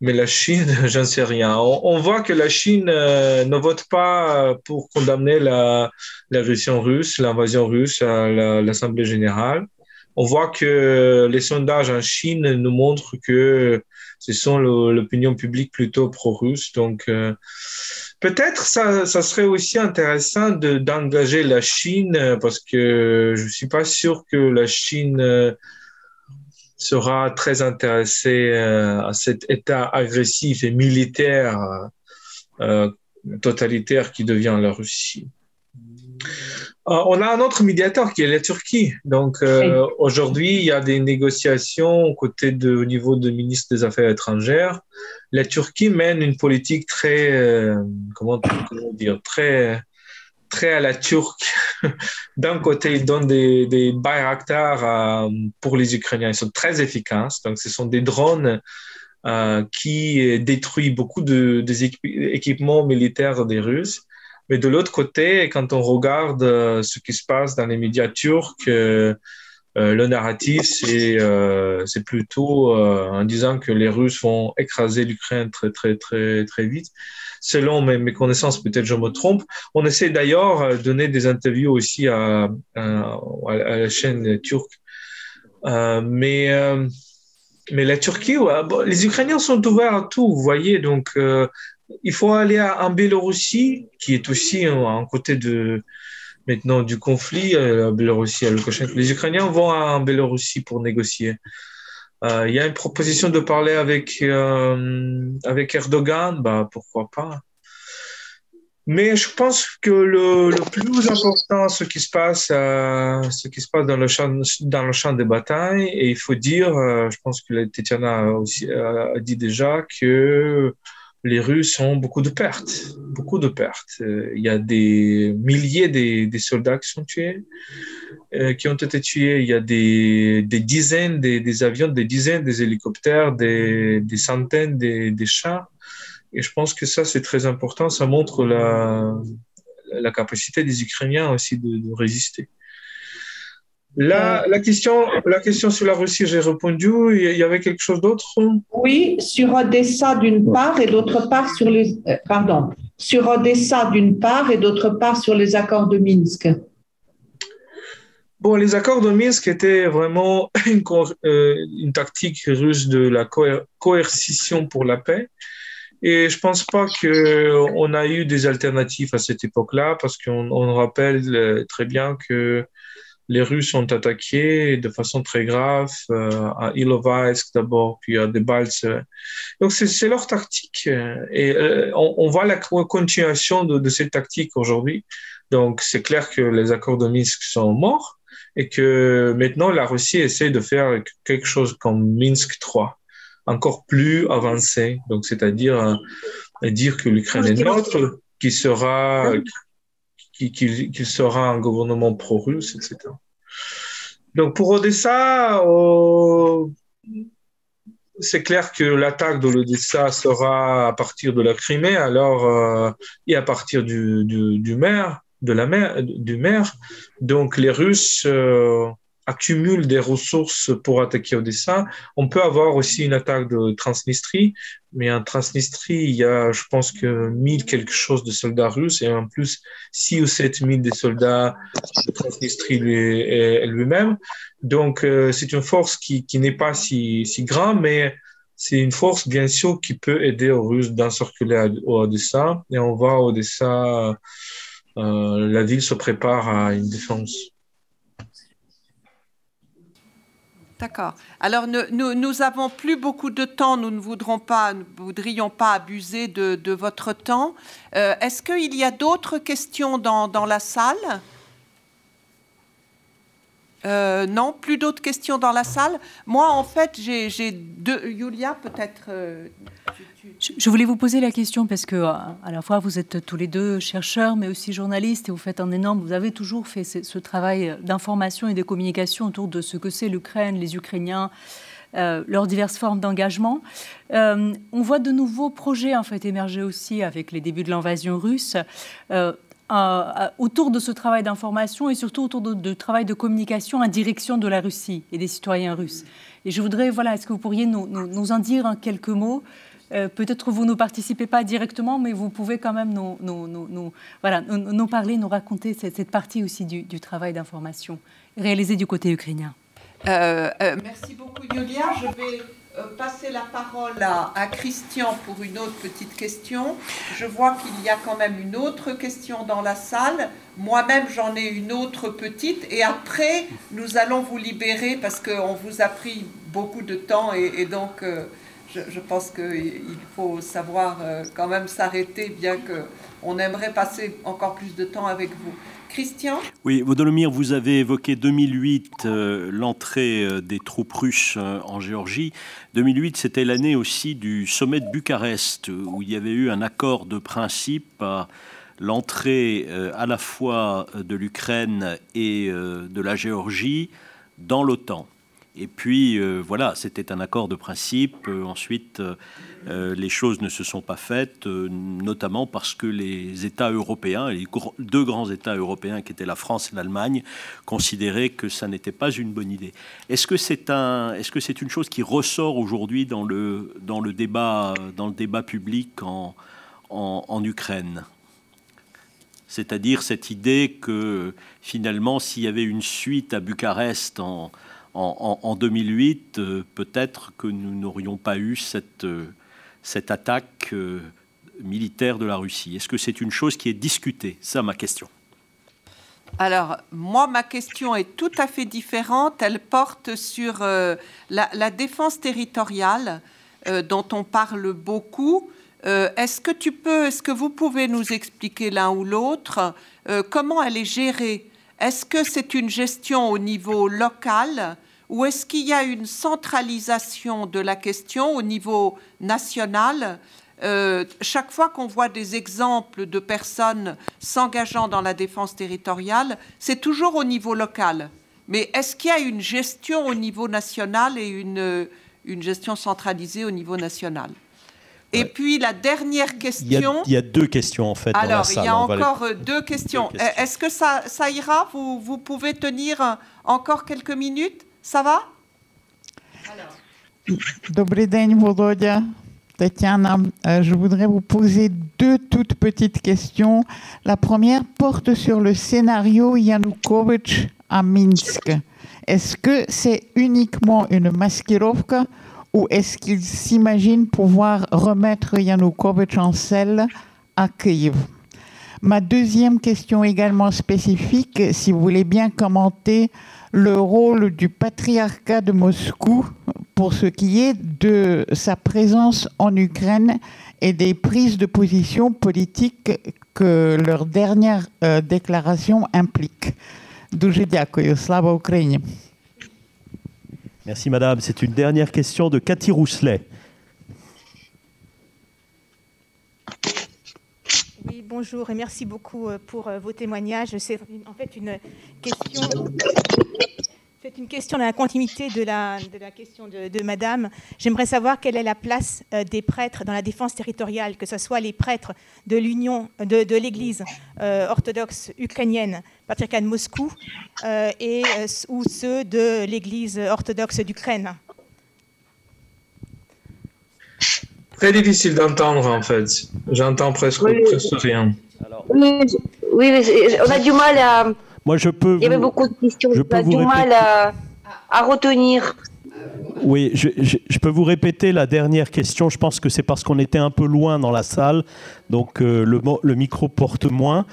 Mais la Chine, j'en sais rien. On, voit que la Chine euh, ne vote pas pour condamner la, l'agression russe, l'invasion russe à l'Assemblée générale. On voit que les sondages en Chine nous montrent que ce sont l'opinion publique plutôt pro-russe. Donc, euh, peut-être ça, ça serait aussi intéressant de, d'engager la Chine parce que je suis pas sûr que la Chine euh, sera très intéressé euh, à cet état agressif et militaire euh, totalitaire qui devient la Russie. Euh, on a un autre médiateur qui est la Turquie. Donc aujourd'hui, il y a des négociations au côté de, au niveau du ministre des Affaires étrangères. La Turquie mène une politique très, comment, comment dire, très très à la turque. D'un côté, ils donnent des, des Bayraktar euh, pour les Ukrainiens. Ils sont très efficaces. Donc, ce sont des drones euh, qui détruisent beaucoup de, des équipements militaires des Russes. Mais de l'autre côté, quand on regarde euh, ce qui se passe dans les médias turcs, le narratif, c'est c'est plutôt en disant que les Russes vont écraser l'Ukraine très, très, très, très vite selon mes, connaissances, peut-être je me trompe. On essaie d'ailleurs de donner des interviews aussi à, à, la chaîne turque. Euh, mais, euh, mais la Turquie, les Ukrainiens sont ouverts à tout, vous voyez. Donc, euh, il faut aller en Biélorussie, qui est aussi un côté de, maintenant du conflit, la Les Ukrainiens vont en Biélorussie pour négocier. Euh, il y a une proposition de parler avec, euh, avec Erdogan, bah, pourquoi pas. Mais je pense que le, le plus important, ce qui se passe, euh, ce qui se passe dans le champ, dans le champ des batailles, et il faut dire, je pense que Tetiana aussi a dit déjà que les Russes ont beaucoup de pertes, beaucoup de pertes. Il y a des milliers de, soldats qui sont tués. qui ont été tués. Il y a des, dizaines des, avions, des dizaines des hélicoptères, des, centaines des, chars. Et je pense que ça, c'est très important. Ça montre la capacité des Ukrainiens aussi de, résister. La, la, question, la question sur la Russie, j'ai répondu. Il y avait quelque chose d'autre? Oui, sur Odessa d'une part et d'autre part sur les. Euh, pardon. Sur Odessa d'une part et d'autre part sur les accords de Minsk. Bon, les accords de Minsk étaient vraiment une, euh, une tactique russe de la coercition pour la paix. Et je pense pas qu'on a eu des alternatives à cette époque-là, parce qu'on rappelle euh, très bien que les Russes ont attaqué de façon très grave euh, à Ilovaisk d'abord, puis à Debaltseve. Donc c'est leur tactique. Et euh, on, voit la continuation de, de cette tactique aujourd'hui. Donc c'est clair que les accords de Minsk sont morts et que maintenant la Russie essaie de faire quelque chose comme Minsk 3 encore plus avancé. Donc, c'est-à-dire euh, dire que l'Ukraine est neutre, qu'il sera, qu'il sera un gouvernement pro-russe, etc. Donc, pour Odessa, euh, c'est clair que l'attaque de l'Odessa sera à partir de la Crimée, alors, euh, et à partir du, du, maire, de la mer, du maire. Donc, les Russes accumule des ressources pour attaquer Odessa. On peut avoir aussi une attaque de Transnistrie, mais en Transnistrie, il y a, je pense que 1000 quelque chose de soldats russes et en plus 6 ou 7 000 des soldats de Transnistrie lui-même. Donc, euh, c'est une force qui, qui n'est pas si, si grande, mais c'est une force, bien sûr, qui peut aider aux Russes d'encirculer Odessa. Et on voit Odessa, euh, la ville se prépare à une défense. D'accord. Alors, nous, nous avons plus beaucoup de temps. Nous ne voudrons pas, voudrions pas abuser de, votre temps. Euh, est-ce qu'il y a d'autres questions dans, la salle? Euh, non, plus d'autres questions dans la salle. Moi, en fait, j'ai deux. Yulia, peut-être. Euh, je voulais vous poser la question parce que à la fois vous êtes tous les deux chercheurs, mais aussi journalistes, et vous faites un énorme. Vous avez toujours fait ce, travail d'information et de communication autour de ce que c'est l'Ukraine, les Ukrainiens, euh, leurs diverses formes d'engagement. Euh, on voit de nouveaux projets en fait émerger aussi avec les débuts de l'invasion russe. Euh, autour de ce travail d'information et surtout autour de, travail de communication en direction de la Russie et des citoyens russes. Et je voudrais, voilà, est-ce que vous pourriez nous, en dire quelques mots? Euh, peut-être vous ne participez pas directement, mais vous pouvez quand même nous, voilà, nous, parler, nous raconter cette, partie aussi du, travail d'information réalisé du côté ukrainien. Euh, euh, merci beaucoup, Yulia. Je vais passer la parole à, Christian pour une autre petite question. Je vois qu'il y a quand même une autre question dans la salle. Moi-même, j'en ai une autre petite. Et après, nous allons vous libérer parce qu'on vous a pris beaucoup de temps et, donc je, pense qu'il faut savoir euh, quand même s'arrêter, bien qu'on aimerait passer encore plus de temps avec vous. Christian Oui, Vodomir, vous avez évoqué 2008, euh, l'entrée euh, des troupes russes en Géorgie. 2008, c'était l'année aussi du sommet de Bucarest, où il y avait eu un accord de principe à l'entrée à la fois de l'Ukraine et de la Géorgie dans l'OTAN. Et puis, euh, voilà, c'était un accord de principe. Euh, ensuite, euh, les choses ne se sont pas faites, notamment parce que les États européens, les deux grands États européens qui étaient la France et l'Allemagne, considéraient que ça n'était pas une bonne idée. Est-ce que c'est un, est-ce que une chose qui ressort aujourd'hui dans le, dans le débat, dans le débat public en, en, en Ukraine? C'est-à-dire cette idée que finalement, s'il y avait une suite à Bucarest en, en, 2008, euh, peut-être que nous n'aurions pas eu cette, euh, cette attaque euh, militaire de la Russie. Est-ce que c'est une chose qui est discutée? Ça, ma question. Alors, moi, ma question est tout à fait différente. Elle porte sur la, défense territoriale dont on parle beaucoup. est-ce que tu peux, est-ce que vous pouvez nous expliquer l'un ou l'autre comment elle est gérée? Est-ce que c'est une gestion au niveau local ou est-ce qu'il y a une centralisation de la question au niveau national? Chaque fois qu'on voit des exemples de personnes s'engageant dans la défense territoriale, c'est toujours au niveau local. Mais est-ce qu'il y a une gestion au niveau national et une, une gestion centralisée au niveau national? Et puis la dernière question. Il y, a, deux questions en fait. Alors, dans la il y a encore deux questions. Est-ce que ça, ça ira? Vous, vous, pouvez tenir encore quelques minutes? Ça va Добрый день, Володя. Tatiana, euh, je voudrais vous poser deux toutes petites questions. La première porte sur le scénario Yanukovych à Minsk. Est-ce que c'est uniquement une masquirovka ou est-ce qu'il s'imagine pouvoir remettre Yanukovych en selle à Kiev Ma deuxième question également spécifique, si vous voulez bien commenter le rôle du patriarcat de Moscou pour ce qui est de sa présence en Ukraine et des prises de position politiques que leur dernière euh, déclaration implique. Merci Madame. C'est une dernière question de Cathy Rousselet. Bonjour et merci beaucoup euh, pour euh, vos témoignages. C'est en fait une question c'est dans la continuité de la, question de, Madame. J'aimerais savoir quelle est la place euh, des prêtres dans la défense territoriale, que ce soit les prêtres de l'Union, de, l'Église orthodoxe ukrainienne, patriarcat de Moscou, et, ou ceux de l'Église orthodoxe d'Ukraine. Très difficile d'entendre en fait. J'entends presque, rien. oui, on a du mal à moi, je peux. Il y avait beaucoup de questions. Je peux du mal à, retenir. Oui, je, peux vous répéter la dernière question. Je pense que c'est parce qu'on était un peu loin dans la salle, donc euh, le, le, micro porte moins.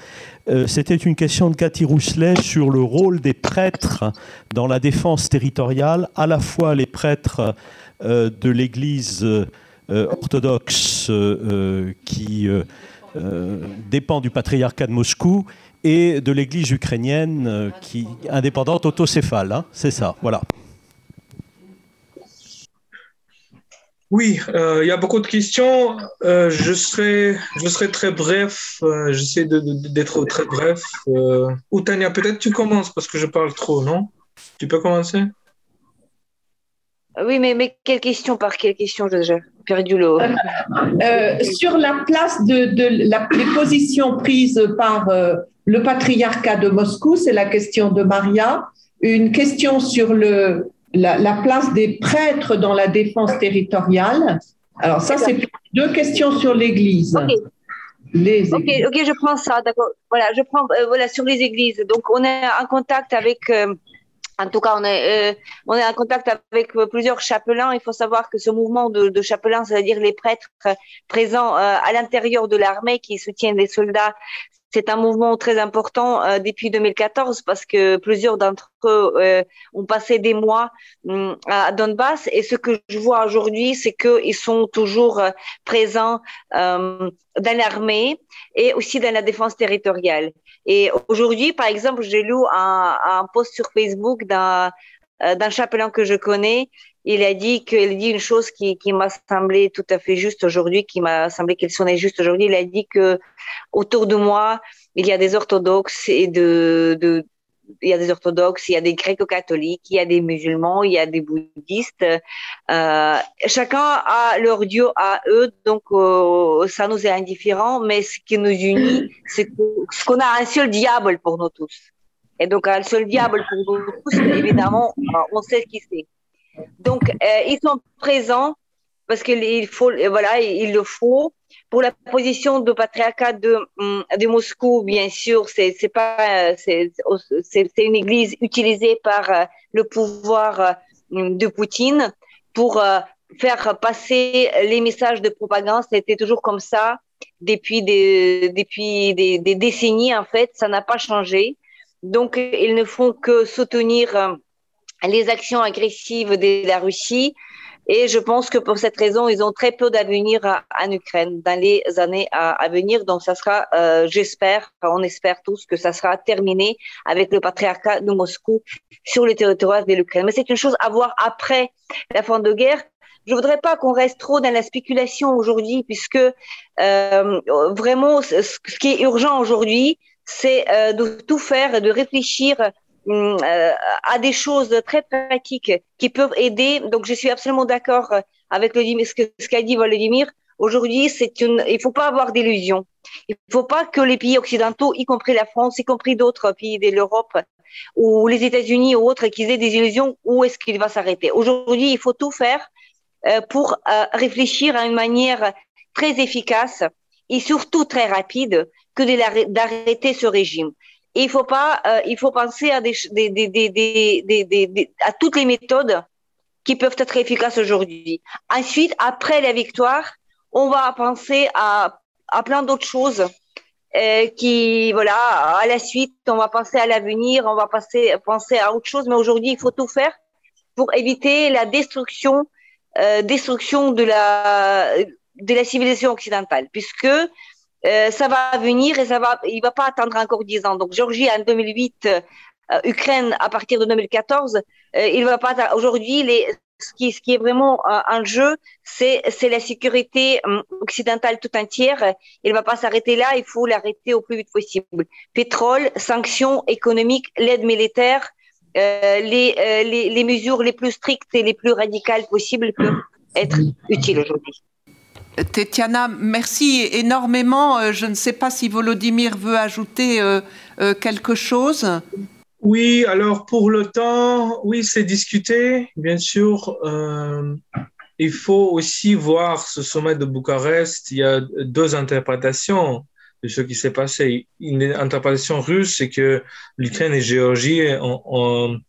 Euh, c'était une question de Cathy Rousselet sur le rôle des prêtres dans la défense territoriale, à la fois les prêtres euh, de l'Église orthodoxe qui dépend du patriarcat de Moscou et de l'Église ukrainienne euh, qui indépendante autocéphale. Hein, c'est ça, voilà. Oui, euh, il y a beaucoup de questions. Euh, je, serai, je serai très bref. J'essaie d'être très bref. ou Tania, peut-être tu commences parce que je parle trop, non? Tu peux commencer? Oui, mais, mais quelle question par quelle question J'ai perdu le. sur la place de, de la, les positions prises par le patriarcat de Moscou, c'est la question de Maria, une question sur le, la, place des prêtres dans la défense territoriale. Alors ça, c'est deux questions sur l'Église. ok, ok, je prends ça, d'accord. Voilà, je prends euh, voilà sur les églises. Donc on est en contact avec, euh, en tout cas on est euh, on est en contact avec plusieurs chapelains. Il faut savoir que ce mouvement de, chapelains, c'est-à-dire les prêtres présents à l'intérieur de l'armée qui soutiennent les soldats, c'est un mouvement très important euh, depuis 2014 parce que plusieurs d'entre eux euh, ont passé des mois hum, à Donbass et ce que je vois aujourd'hui, c'est qu'ils sont toujours euh, présents dans l'armée et aussi dans la défense territoriale. Et aujourd'hui, par exemple, j'ai lu un, un post sur Facebook d'un d'un chapelain que je connais il a dit qu'il dit une chose qui, qui m'a semblé tout à fait juste aujourd'hui, qui m'a semblé qu'elle sonnait juste aujourd'hui. Il a dit que autour de moi, il y a des orthodoxes et de, de il y a des orthodoxes, il y a des gréco-catholiques, il y a des musulmans, il y a des bouddhistes. Euh, chacun a leur Dieu à eux, donc euh, ça nous est indifférent, mais ce qui nous unit, c'est qu'on a un seul diable pour nous tous. Et donc un seul diable pour nous tous, évidemment, on sait ce qui c'est. Donc, euh, ils sont présents parce qu'il faut, voilà, il le faut. Pour la position du patriarcat de, de Moscou, bien sûr, c'est pas c'est une église utilisée par euh, le pouvoir euh, de Poutine pour faire passer les messages de propagande. C'était toujours comme ça depuis des décennies en fait. Ça n'a pas changé. Donc, ils ne font que soutenir les actions agressives de la Russie. Et je pense que pour cette raison, ils ont très peu d'avenir en Ukraine dans les années à, venir. Donc, ça sera, euh, j'espère, on espère tous que ça sera terminé avec le patriarcat de Moscou sur le territoire de l'Ukraine. Mais c'est une chose à voir après la fin de guerre, je voudrais pas qu'on reste trop dans la spéculation aujourd'hui, puisque euh, vraiment, ce, qui est urgent aujourd'hui, c'est euh, de tout faire, de réfléchir à des choses très pratiques qui peuvent aider. Donc, je suis absolument d'accord avec ce qu'a ce dit Volodymyr. Aujourd'hui, c'est une, il faut pas avoir d'illusions. Il faut pas que les pays occidentaux, y compris la France, y compris d'autres pays de l'Europe, ou les États-Unis ou autres, qu'ils aient des illusions où est-ce qu'il va s'arrêter. Aujourd'hui, il faut tout faire euh, pour euh, réfléchir à une manière très efficace et surtout très rapide que d'arrêter ce régime. Il faut pas, euh, il faut penser à, des, des, des, à toutes les méthodes qui peuvent être efficaces aujourd'hui. Ensuite, après la victoire, on va penser à, à plein d'autres choses euh, qui, voilà, à la suite, on va penser à l'avenir, on va passer, penser à autre chose, mais aujourd'hui, il faut tout faire pour éviter la destruction, euh, destruction de la, de la civilisation occidentale, puisque euh, ça va venir et ça va, il va pas attendre encore dix ans. Donc, Géorgie en 2008, euh, Ukraine à partir de 2014, euh, il va pas, aujourd'hui, les, ce qui, ce qui est vraiment en jeu, c'est la sécurité hum, occidentale tout entière. Il ne va pas s'arrêter là, il faut l'arrêter au plus vite possible. Pétrole, sanctions économiques, l'aide militaire, euh, les, euh, les, les, mesures les plus strictes et les plus radicales possibles peuvent être utiles aujourd'hui. Tetiana, merci énormément. Euh, je ne sais pas si Volodymyr veut ajouter quelque chose. Oui, alors pour le temps, oui, c'est discuté, bien sûr. Euh, il faut aussi voir ce sommet de Bucarest. Il y a deux interprétations de ce qui s'est passé. Une interprétation russe, c'est que l'Ukraine et Géorgie ont,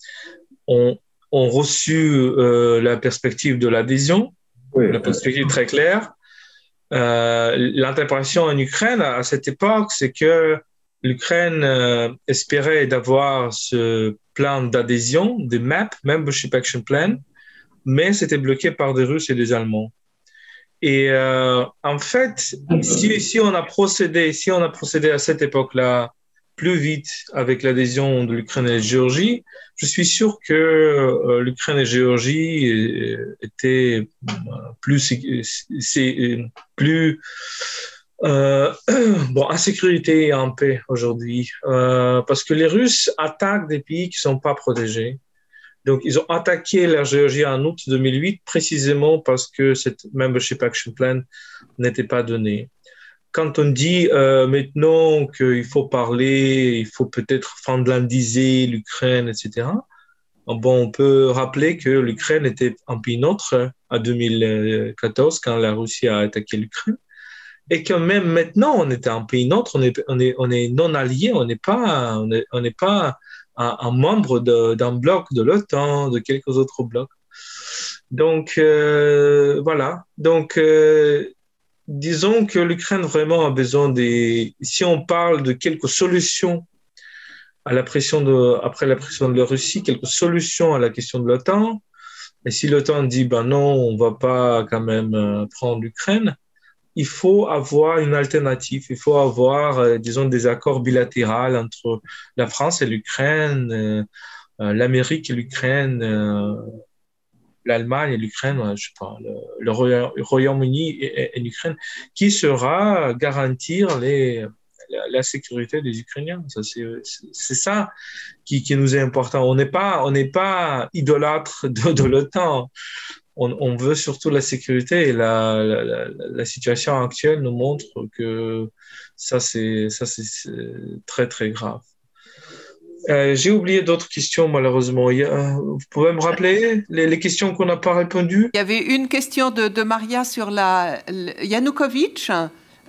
ont, ont reçu euh, la perspective de l'adhésion, la perspective très claire. Euh, L'interprétation en Ukraine à cette époque, c'est que l'Ukraine euh, espérait d'avoir ce plan d'adhésion, des MAP, Membership Action Plan, mais c'était bloqué par des Russes et des Allemands. Et euh, en fait, si, si, on a procédé, si on a procédé à cette époque-là plus vite avec l'adhésion de l'Ukraine et la Géorgie, je suis sûr que euh, l'Ukraine et la Géorgie étaient plus, plus euh, bon, insécurité et en paix aujourd'hui, euh, parce que les Russes attaquent des pays qui ne sont pas protégés. Donc, ils ont attaqué la Géorgie en août 2008 précisément parce que cette Membership Action Plan n'était pas donnée. Quand on dit euh, maintenant qu'il faut parler, il faut peut-être finlandiser l'Ukraine, etc., bon, on peut rappeler que l'Ukraine était un pays neutre en 2014 quand la Russie a attaqué l'Ukraine et que même maintenant, on est un pays neutre, on est, on est, on est non allié, on n'est pas, on n'est pas un, membre d'un bloc de l'OTAN, de quelques autres blocs. Donc, euh, voilà. Donc, euh, disons que l'Ukraine vraiment a besoin des. Si on parle de quelques solutions à la pression de, après la pression de la Russie, quelques solutions à la question de l'OTAN, et si l'OTAN dit, ben non, on va pas quand même euh, prendre l'Ukraine, il faut avoir une alternative, il faut avoir, euh, disons, des accords bilatéraux entre la France et l'Ukraine, euh, l'Amérique et l'Ukraine, l'Allemagne et l'Ukraine, je sais pas, le, Royaume-Uni et, l'Ukraine, qui sera garantir la, sécurité des Ukrainiens. C'est ça qui, nous est important. On n'est pas, pas idolâtre de, l'OTAN on, veut surtout la sécurité et la, situation actuelle nous montre que ça, c'est très, très grave. Euh, j'ai oublié d'autres questions, malheureusement. vous pouvez me rappeler les, questions qu'on n'a pas répondues? Il y avait une question de, de Maria sur la Yanukovych.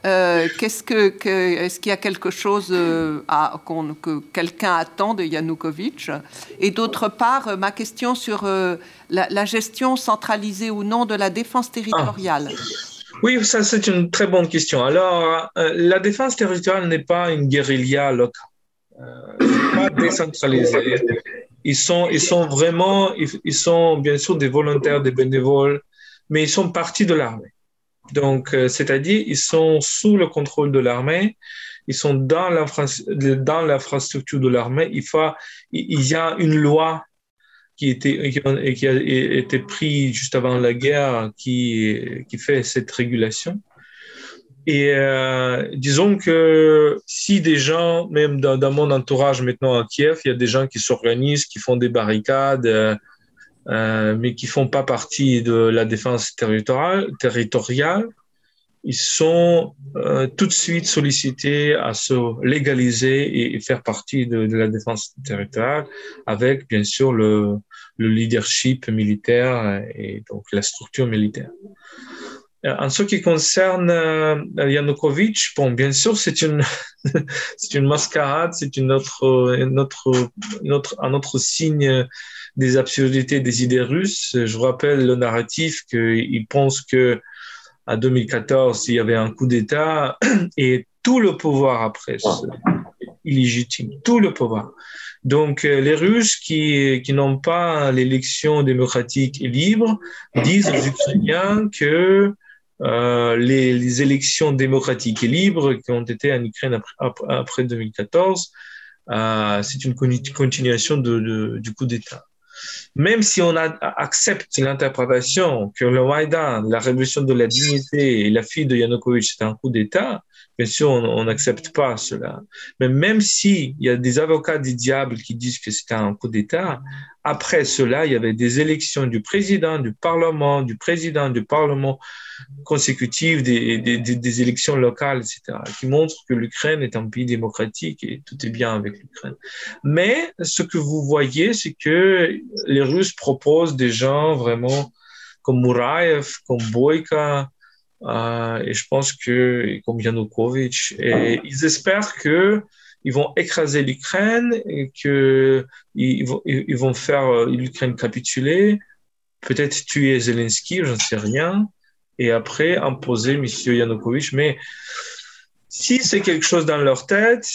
Euh, qu'est-ce que, est-ce qu'il y a quelque chose euh, à, que quelqu'un attend de Yanukovych? Et d'autre part, euh, ma question sur la, gestion centralisée ou non de la défense territoriale. Ah. Oui, ça c'est une très bonne question. Alors, la défense territoriale n'est pas une guérilla locale, pas décentralisée. Ils sont, ils sont vraiment, ils sont bien sûr des volontaires, des bénévoles, mais ils sont partis de l'armée. Donc, euh, c'est-à-dire, ils sont sous le contrôle de l'armée, ils sont dans l'infrastructure de l'armée. Il, il y a une loi qui, qui, a été pris juste avant la guerre qui, qui fait cette régulation. Et euh, disons que si des gens, même dans, mon entourage maintenant à Kiev, il y a des gens qui s'organisent, qui font des barricades, euh, euh mais qui font pas partie de la défense territoriale, ils sont tout de suite sollicités à se légaliser et, faire partie de, la défense territoriale avec, bien sûr, le leadership militaire et donc la structure militaire. Euh, en ce qui concerne euh, Yanukovych, bon, bien sûr, c'est une, c'est une mascarade, c'est une autre, un autre signe des absurdités des idées russes. Je vous rappelle le narratif qu'ils pensent que à 2014, il y avait un coup d'État et tout le pouvoir après, illégitime, tout le pouvoir. Donc, euh, les Russes qui, qui n'ont pas l'élection démocratique et libre disent aux Ukrainiens que euh, les, les, élections démocratiques et libres qui ont été en Ukraine après, après 2014, euh, c'est une continuation de, de, du coup d'État. Même si on accepte l'interprétation que le Maïdan, la révolution de la dignité et la fille de Yanukovych, c'est un coup d'État, bien sûr, on n'accepte pas cela. Mais même s'il y a des avocats du diable qui disent que c'était un coup d'État, après cela, il y avait des élections du président, du Parlement, du président du Parlement consécutives, des, des, élections locales, etc., qui montrent que l'Ukraine est un pays démocratique et tout est bien avec l'Ukraine. Mais ce que vous voyez, c'est que les Russes proposent des gens vraiment comme Muraev, comme Boyka, euh, et je pense que comme Yanukovych, ils espèrent que ils vont écraser l'Ukraine et que ils vont, faire euh, l'Ukraine capituler, peut-être tuer Zelensky, je ne sais rien, et après imposer M. Yanukovych. Mais si c'est quelque chose dans leur tête,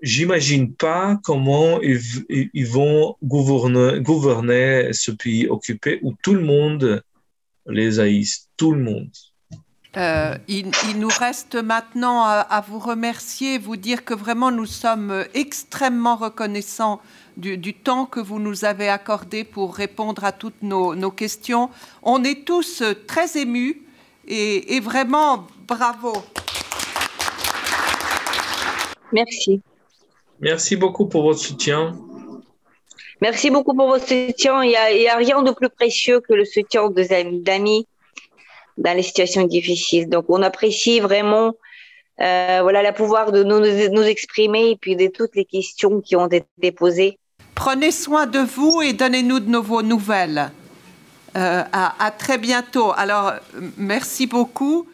j'imagine pas comment ils, ils vont gouverner, gouverner ce pays occupé où tout le monde les haïsse, tout le monde. Euh, il, nous reste maintenant à, vous remercier, vous dire que vraiment nous sommes extrêmement reconnaissants du, temps que vous nous avez accordé pour répondre à toutes nos, questions. On est tous très émus et, et vraiment bravo. Merci. Merci beaucoup pour votre soutien. Merci beaucoup pour votre soutien. Il n'y a, a, rien de plus précieux que le soutien d'amis dans les situations difficiles. Donc, on apprécie vraiment euh, voilà, le pouvoir de nous, exprimer et puis de toutes les questions qui ont été posées. Prenez soin de vous et donnez-nous de nouvelles. Euh, à très bientôt. Alors, merci beaucoup.